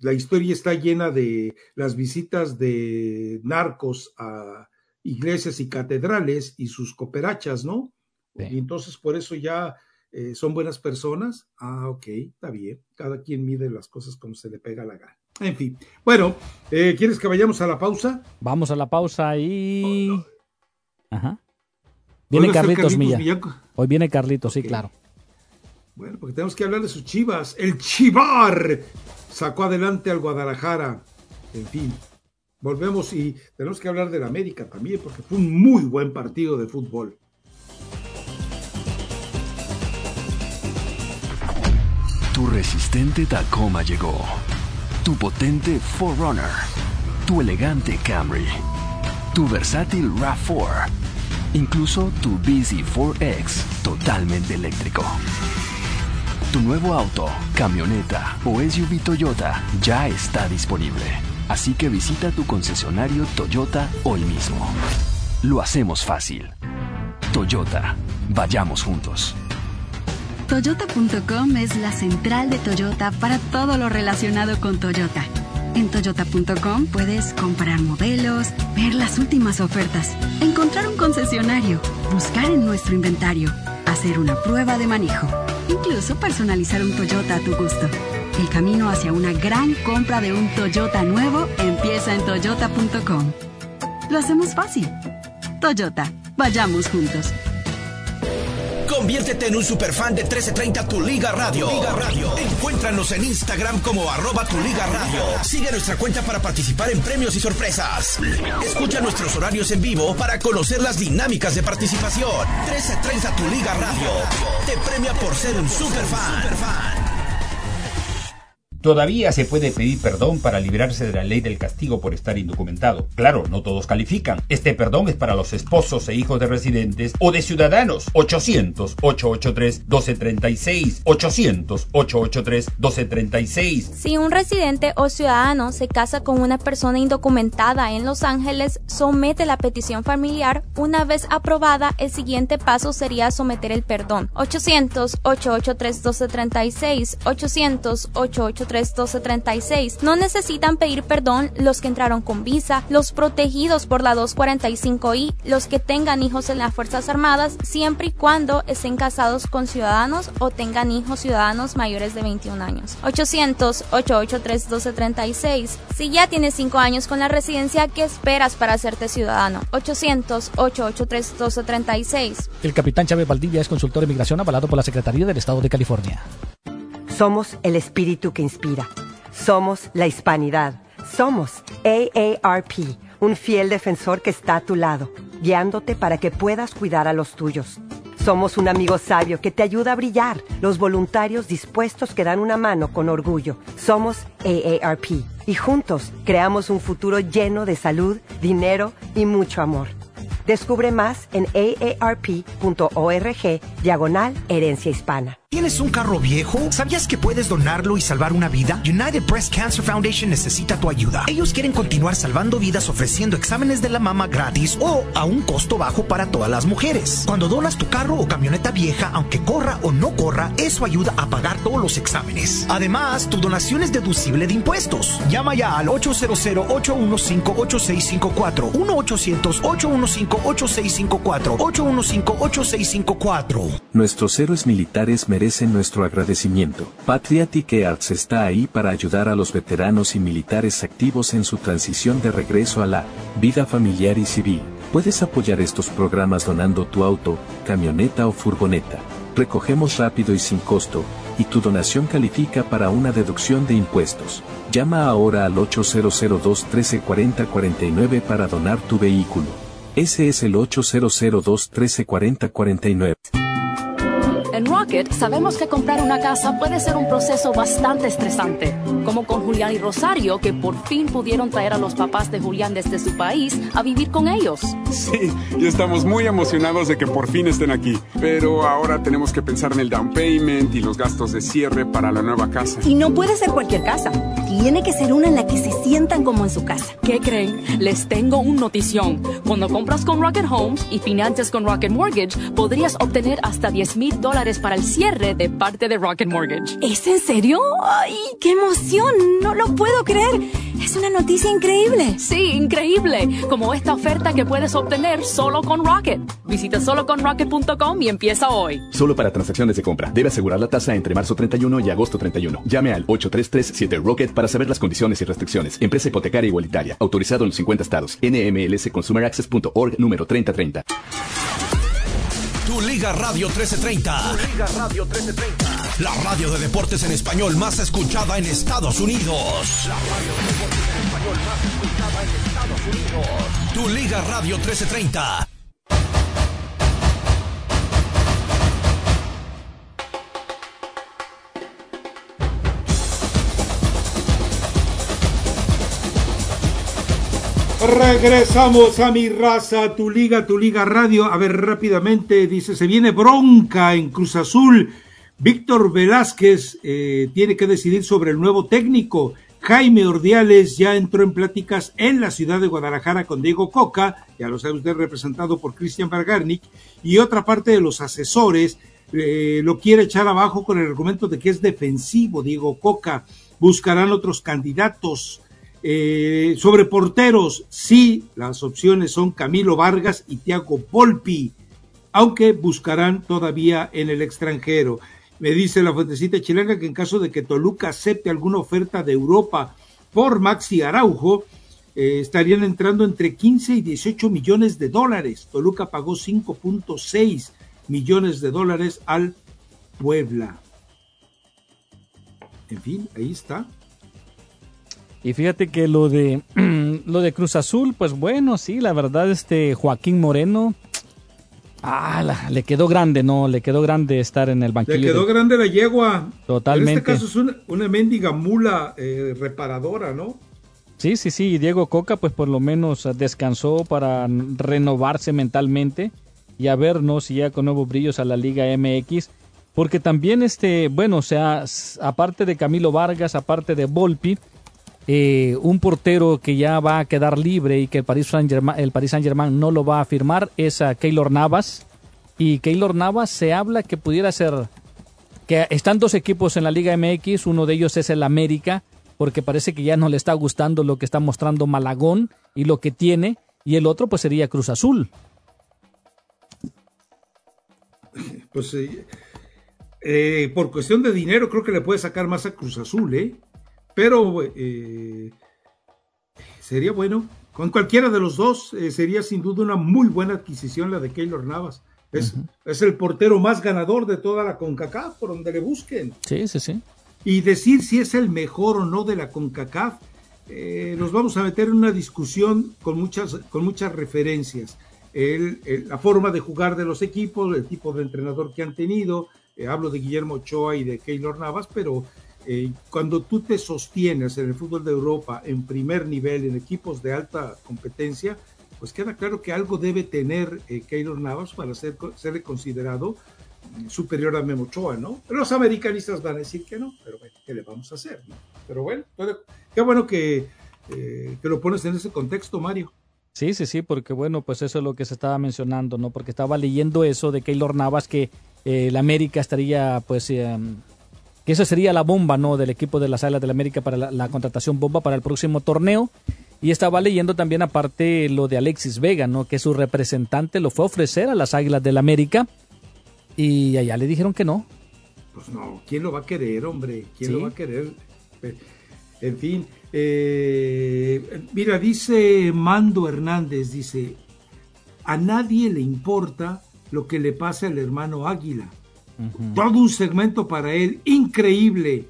la historia está llena de las visitas de narcos a iglesias y catedrales y sus cooperachas, ¿no? Y entonces por eso ya eh, son buenas personas. Ah, ok, está bien. Cada quien mide las cosas como se le pega la gana. En fin. Bueno, eh, ¿quieres que vayamos a la pausa? Vamos a la pausa y. Ajá. Viene Carlitos, Milla. Hoy viene Carlitos, sí, claro. Bueno, porque tenemos que hablar de sus chivas. El Chivar sacó adelante al Guadalajara. En fin, volvemos y tenemos que hablar del América también, porque fue un muy buen partido de fútbol. Resistente Tacoma llegó tu potente Forerunner, tu elegante Camry, tu versátil RAV4, incluso tu Busy 4X totalmente eléctrico. Tu nuevo auto, camioneta o SUV Toyota ya está disponible. Así que visita tu concesionario Toyota hoy mismo. Lo hacemos fácil. Toyota, vayamos juntos. Toyota.com es la central de Toyota para todo lo relacionado con Toyota. En Toyota.com puedes comprar modelos, ver las últimas ofertas, encontrar un concesionario, buscar en nuestro inventario, hacer una prueba de manejo, incluso personalizar un Toyota a tu gusto. El camino hacia una gran compra de un Toyota nuevo empieza en Toyota.com. Lo hacemos fácil. Toyota, vayamos juntos. Conviértete en un superfan de 1330 Tu Liga Radio. Radio. Encuéntranos en Instagram como arroba Tu Liga Radio. Sigue nuestra cuenta para participar en premios y sorpresas. Escucha nuestros horarios en vivo para conocer las dinámicas de participación. 1330 Tu Liga Radio. Te premia por ser un superfan. Todavía se puede pedir perdón para librarse de la ley del castigo por estar indocumentado. Claro, no todos califican. Este perdón es para los esposos e hijos de residentes o de ciudadanos. 800-883-1236. 800-883-1236. Si un residente o ciudadano se casa con una persona indocumentada en Los Ángeles, somete la petición familiar. Una vez aprobada, el siguiente paso sería someter el perdón. 800-883-1236. 800-883 1236. No necesitan pedir perdón los que entraron con visa, los protegidos por la 245I, los que tengan hijos en las Fuerzas Armadas, siempre y cuando estén casados con ciudadanos o tengan hijos ciudadanos mayores de 21 años. 800-883-1236. Si ya tienes 5 años con la residencia, ¿qué esperas para hacerte ciudadano? 800-883-1236. El capitán Chávez Valdivia es consultor de migración avalado por la Secretaría del Estado de California. Somos el espíritu que inspira. Somos la hispanidad. Somos AARP, un fiel defensor que está a tu lado, guiándote para que puedas cuidar a los tuyos. Somos un amigo sabio que te ayuda a brillar, los voluntarios dispuestos que dan una mano con orgullo. Somos AARP y juntos creamos un futuro lleno de salud, dinero y mucho amor. Descubre más en aarp.org diagonal herencia hispana. ¿Tienes un carro viejo? ¿Sabías que puedes donarlo y salvar una vida? United Breast Cancer Foundation necesita tu ayuda. Ellos quieren continuar salvando vidas ofreciendo exámenes de la mama gratis o a un costo bajo para todas las mujeres. Cuando donas tu carro o camioneta vieja, aunque corra o no corra, eso ayuda a pagar todos los exámenes. Además, tu donación es deducible de impuestos. Llama ya al 800-815-8654. 1-800-815-8654. 815-8654. Nuestros héroes militares merecen nuestro agradecimiento. Patriotic Arts está ahí para ayudar a los veteranos y militares activos en su transición de regreso a la vida familiar y civil. Puedes apoyar estos programas donando tu auto, camioneta o furgoneta. Recogemos rápido y sin costo, y tu donación califica para una deducción de impuestos. Llama ahora al 8002 1340 49 para donar tu vehículo. Ese es el 8002 1340 49. En Rocket sabemos que comprar una casa puede ser un proceso bastante estresante, como con Julián y Rosario que por fin pudieron traer a los papás de Julián desde su país a vivir con ellos. Sí, y estamos muy emocionados de que por fin estén aquí, pero ahora tenemos que pensar en el down payment y los gastos de cierre para la nueva casa. Y no puede ser cualquier casa, tiene que ser una en la que se sientan como en su casa. ¿Qué creen? Les tengo un notición. Cuando compras con Rocket Homes y financias con Rocket Mortgage, podrías obtener hasta 10 mil dólares para el cierre de parte de Rocket Mortgage. ¿Es en serio? ¡Ay, qué emoción! No lo puedo creer. Es una noticia increíble. Sí, increíble. Como esta oferta que puedes obtener solo con Rocket. Visita soloconrocket.com y empieza hoy. Solo para transacciones de compra. Debe asegurar la tasa entre marzo 31 y agosto 31. Llame al 833-7 para saber las condiciones y restricciones. Empresa hipotecaria igualitaria. Autorizado en los 50 estados. NMLS Access.org número 3030. Tu Liga Radio 1330. Tu Liga Radio 1330. La radio de deportes en español más escuchada en Estados Unidos. La radio de deportes en español más escuchada en Estados Unidos. Tu Liga Radio 1330. Regresamos a mi raza, tu liga, tu liga radio. A ver, rápidamente, dice, se viene bronca en Cruz Azul. Víctor Velázquez eh, tiene que decidir sobre el nuevo técnico. Jaime Ordiales ya entró en pláticas en la ciudad de Guadalajara con Diego Coca, ya lo sabe usted, representado por Cristian Bargarnik, y otra parte de los asesores eh, lo quiere echar abajo con el argumento de que es defensivo Diego Coca. Buscarán otros candidatos. Eh, sobre porteros, sí, las opciones son Camilo Vargas y Tiago Polpi, aunque buscarán todavía en el extranjero. Me dice la fuentecita chilanga que en caso de que Toluca acepte alguna oferta de Europa por Maxi Araujo, eh, estarían entrando entre 15 y 18 millones de dólares. Toluca pagó 5.6 millones de dólares al Puebla. En fin, ahí está. Y fíjate que lo de lo de Cruz Azul, pues bueno, sí, la verdad este Joaquín Moreno Ah, le quedó grande, no, le quedó grande estar en el banquillo. Le quedó grande la yegua. Totalmente. En este caso es una, una mendiga mula eh, reparadora, ¿no? Sí, sí, sí. Diego Coca, pues por lo menos descansó para renovarse mentalmente y a vernos ya con nuevos brillos a la Liga MX. Porque también, este, bueno, o sea, aparte de Camilo Vargas, aparte de Volpi, eh, un portero que ya va a quedar libre y que el Paris Saint Germain, el Paris Saint Germain no lo va a firmar es a Keylor Navas. Y Keylor Navas se habla que pudiera ser que están dos equipos en la Liga MX, uno de ellos es el América, porque parece que ya no le está gustando lo que está mostrando Malagón y lo que tiene, y el otro pues sería Cruz Azul. Pues eh, eh, por cuestión de dinero creo que le puede sacar más a Cruz Azul, ¿eh? Pero eh, sería bueno. Con cualquiera de los dos eh, sería sin duda una muy buena adquisición la de Keylor Navas. Es, es, el portero más ganador de toda la CONCACAF, por donde le busquen. Sí, sí, sí. Y decir si es el mejor o no de la CONCACAF, eh, nos vamos a meter en una discusión con muchas, con muchas referencias. El, el, la forma de jugar de los equipos, el tipo de entrenador que han tenido. hablo de Guillermo Ochoa y de Keylor Navas, pero eh, cuando tú te sostienes en el fútbol de Europa en primer nivel, en equipos de alta competencia, pues queda claro que algo debe tener eh, Keylor Navas para ser, ser considerado mm, superior a Memo Ochoa, ¿no? Los americanistas van a decir que no, pero ¿qué le vamos a hacer? No? Pero bueno, qué bueno que, eh, que lo pones en ese contexto, Mario. Sí, sí, sí, porque bueno, pues eso es lo que se estaba mencionando, ¿no? Porque estaba leyendo eso de Keylor Navas que eh, el América estaría pues eh, que esa sería la bomba no del equipo de las Águilas del América para la, la, contratación bomba para el próximo torneo. Y estaba leyendo también aparte lo de Alexis Vega no que su representante lo fue a ofrecer a las Águilas del América. Y allá le dijeron que no. Pues no quién lo va a querer hombre quién ¿Sí? lo va a querer en fin eh, mira dice Mando Hernández dice a nadie le importa lo que le pase al hermano Águila Uh -huh. Todo un segmento para él, increíble.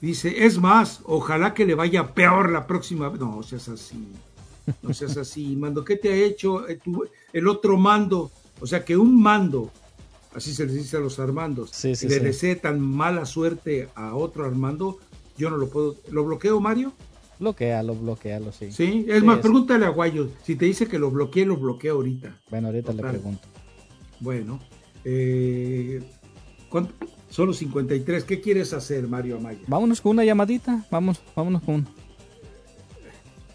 Dice, es más, ojalá que le vaya peor la próxima vez. No, seas así. No seas así. Mando, ¿qué te ha hecho el otro mando? O sea, que un mando, así se les dice a los Armandos, sí, sí, le sí. desee tan mala suerte a otro Armando, yo no lo puedo. ¿Lo bloqueo, Mario? Bloquealo, bloquealo, sí. Sí, es más, pregúntale a Guayo. Si te dice que lo bloquee, lo bloquea ahorita. Bueno, ahorita Total. le pregunto. Bueno. Eh, Solo 53. ¿Qué quieres hacer, Mario Amaya? Vámonos con una llamadita. Vamos, vámonos con.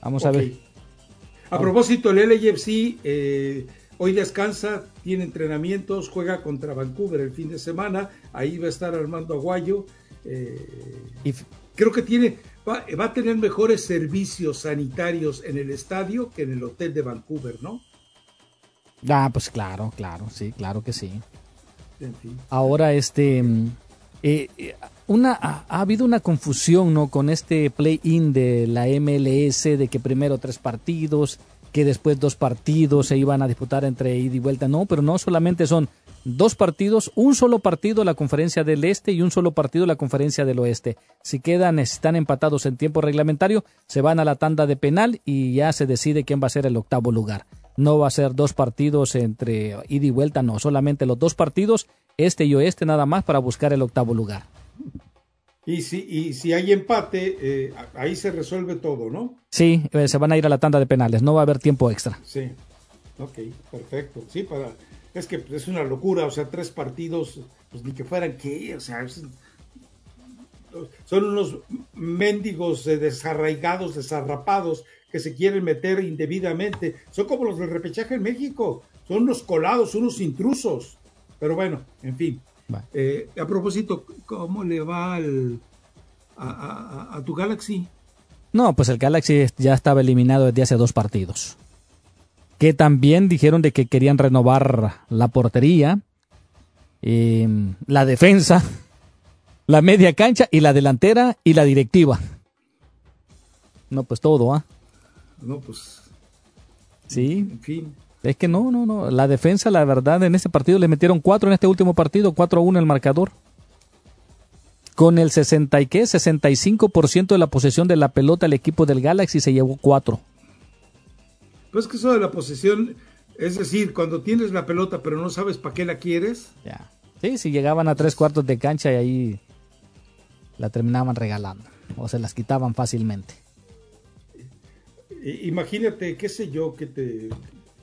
Vamos okay. a ver. A propósito, el LAFC eh, hoy descansa, tiene entrenamientos, juega contra Vancouver el fin de semana. Ahí va a estar Armando Aguayo. Eh, y... Creo que tiene, va, va, a tener mejores servicios sanitarios en el estadio que en el hotel de Vancouver, ¿no? Ah, pues claro, claro, sí, claro que sí. Ahora, este, eh, una, ha, ha, habido una confusión, ¿no? Con este play-in de la MLS, de que primero tres partidos, que después dos partidos se iban a disputar entre ida y vuelta. No, pero no solamente son dos partidos, un solo partido la conferencia del este y un solo partido la conferencia del oeste. Si quedan, están empatados en tiempo reglamentario, se van a la tanda de penal y ya se decide quién va a ser el octavo lugar no va a ser dos partidos entre ida y vuelta, no, solamente los dos partidos, este y oeste nada más para buscar el octavo lugar. Y si, y si hay empate, eh, ahí se resuelve todo, ¿no? Sí, eh, se van a ir a la tanda de penales, no va a haber tiempo extra. Sí, ok, perfecto. Sí, para, es que es una locura, o sea, tres partidos, pues ni que fueran qué, o sea, es, son unos mendigos desarraigados, desarrapados, que se quieren meter indebidamente. Son como los del repechaje en México. Son unos colados, unos intrusos. Pero bueno, en fin. Vale. Eh, a propósito, ¿cómo le va al, a, a, a, tu Galaxy? No, pues el Galaxy ya estaba eliminado desde hace dos partidos. Que también dijeron de que querían renovar la portería, eh, la defensa, la media cancha y la delantera y la directiva. No, pues todo, ¿ah? ¿eh? No, pues. Sí. En fin. Es que no, no, no. La defensa, la verdad, en este partido le metieron cuatro en este último partido, 4 a 1 el marcador. Con el 60 y qué, 65% de la posesión de la pelota el equipo del Galaxy se llevó cuatro. Pues que eso de la posesión, Es decir, cuando tienes la pelota pero no sabes para qué la quieres. Ya. Sí, si llegaban a tres cuartos de cancha y ahí la terminaban regalando o se las quitaban fácilmente. Imagínate, qué sé yo, que te,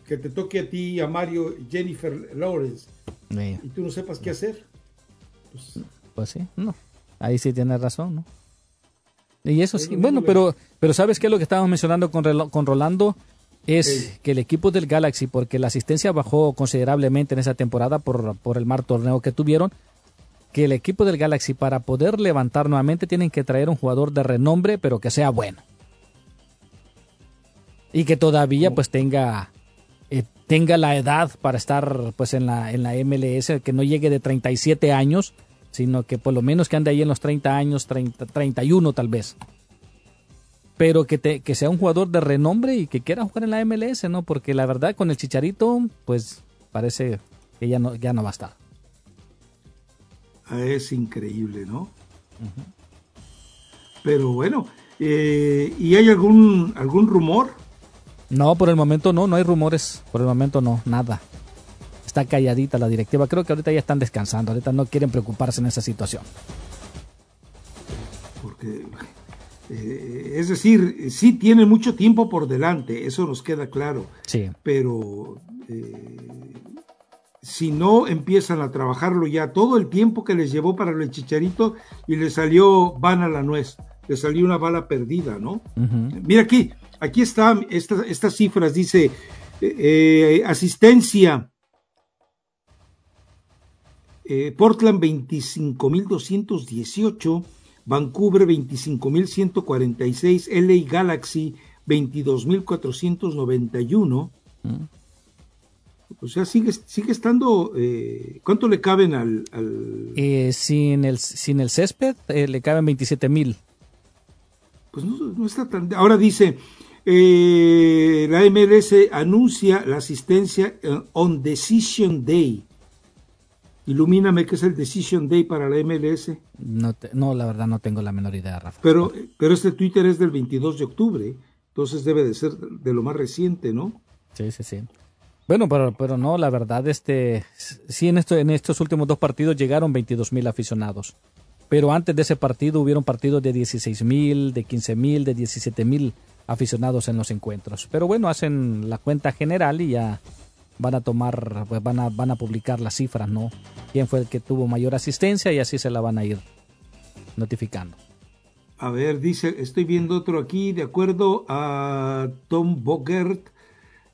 que te toque a ti, a Mario, Jennifer Lawrence, y tú no sepas qué hacer. Pues, pues sí, no. Ahí sí tienes razón, ¿no? Y eso sí, bueno, pero, pero ¿sabes qué es lo que estábamos mencionando con, con Rolando? Es que el equipo del Galaxy, porque la asistencia bajó considerablemente en esa temporada por, por el mar torneo que tuvieron, que el equipo del Galaxy para poder levantar nuevamente tienen que traer un jugador de renombre, pero que sea bueno. Y que todavía pues tenga eh, tenga la edad para estar pues en la en la MLS, que no llegue de 37 años, sino que por lo menos que ande ahí en los 30 años, 30, 31 tal vez. Pero que, te, que sea un jugador de renombre y que quiera jugar en la MLS, ¿no? Porque la verdad con el Chicharito, pues parece que ya no, ya no va a estar. Ah, es increíble, ¿no? Pero bueno, eh, ¿y hay algún, algún rumor? No, por el momento no, no hay rumores. Por el momento no, nada. Está calladita la directiva. Creo que ahorita ya están descansando. Ahorita no quieren preocuparse en esa situación. Porque, eh, es decir, sí tiene mucho tiempo por delante, eso nos queda claro. Sí. Pero eh, si no empiezan a trabajarlo ya todo el tiempo que les llevó para el chicharito y le salió van a la nuez, le salió una bala perdida, ¿no? Mira aquí, aquí están estas cifras, dice eh, asistencia. Eh, Portland 25.218, Vancouver 25.146, LA Galaxy 22.491. O sea, sigue, sigue estando. Eh, ¿Cuánto le caben al.? Eh, sin, el, sin el césped eh, le caben 27 mil. Pues no, está tan. Ahora dice. La MLS anuncia la asistencia on Decision Day. Ilumíname qué es el Decision Day para la MLS. No, no, la verdad no tengo la menor idea, Rafa. Pero, pero este Twitter es del 22 de octubre, entonces debe de ser de lo más reciente, ¿no? Sí, sí, sí. Bueno, pero, pero no, la verdad, este, sí en, esto, en estos últimos dos partidos llegaron 22 mil aficionados. Pero antes de ese partido hubieron partidos de 16 mil, de 15 mil, de 17 mil aficionados en los encuentros. Pero bueno, hacen la cuenta general y ya van a tomar, pues van a, van a publicar las cifras, ¿no? Quién fue el que tuvo mayor asistencia y así se la van a ir notificando. A ver, dice, estoy viendo otro aquí, de acuerdo a Tom Bogert,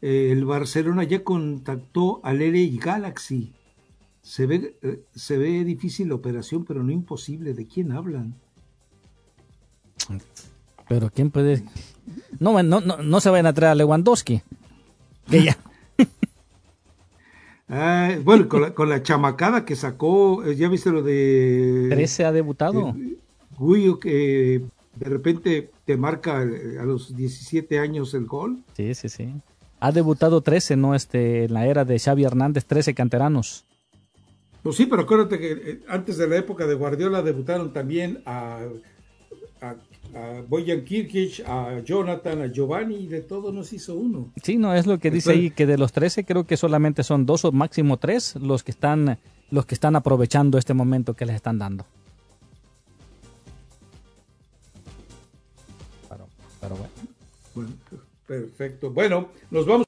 eh, el Barcelona ya contactó al LA Galaxy. Se ve, eh, se ve difícil la operación, pero no imposible. ¿De quién hablan? Pero ¿quién puede...? No, no, no, no se vayan a traer a Lewandowski. Que ya... Ah, bueno, con la, con la, chamacada que sacó, eh, ¿ya viste lo de... 13 ha debutado. Guyo que de repente te marca a los 17 años el gol. Sí, sí, sí. Ha debutado 13, ¿no? Este, en la era de Xavi Hernández, 13 canteranos. Pues sí, pero acuérdate que eh, antes de la época de Guardiola debutaron también a, a, a Boyan Kirkic, a Jonathan, a Giovanni, y de todo nos hizo uno. Sí, no, es lo que dice ahí, que de los 13 creo que solamente son dos o máximo tres los que están, los que están aprovechando este momento que les están dando. Pero, pero bueno. bueno. Perfecto. Bueno, nos vamos.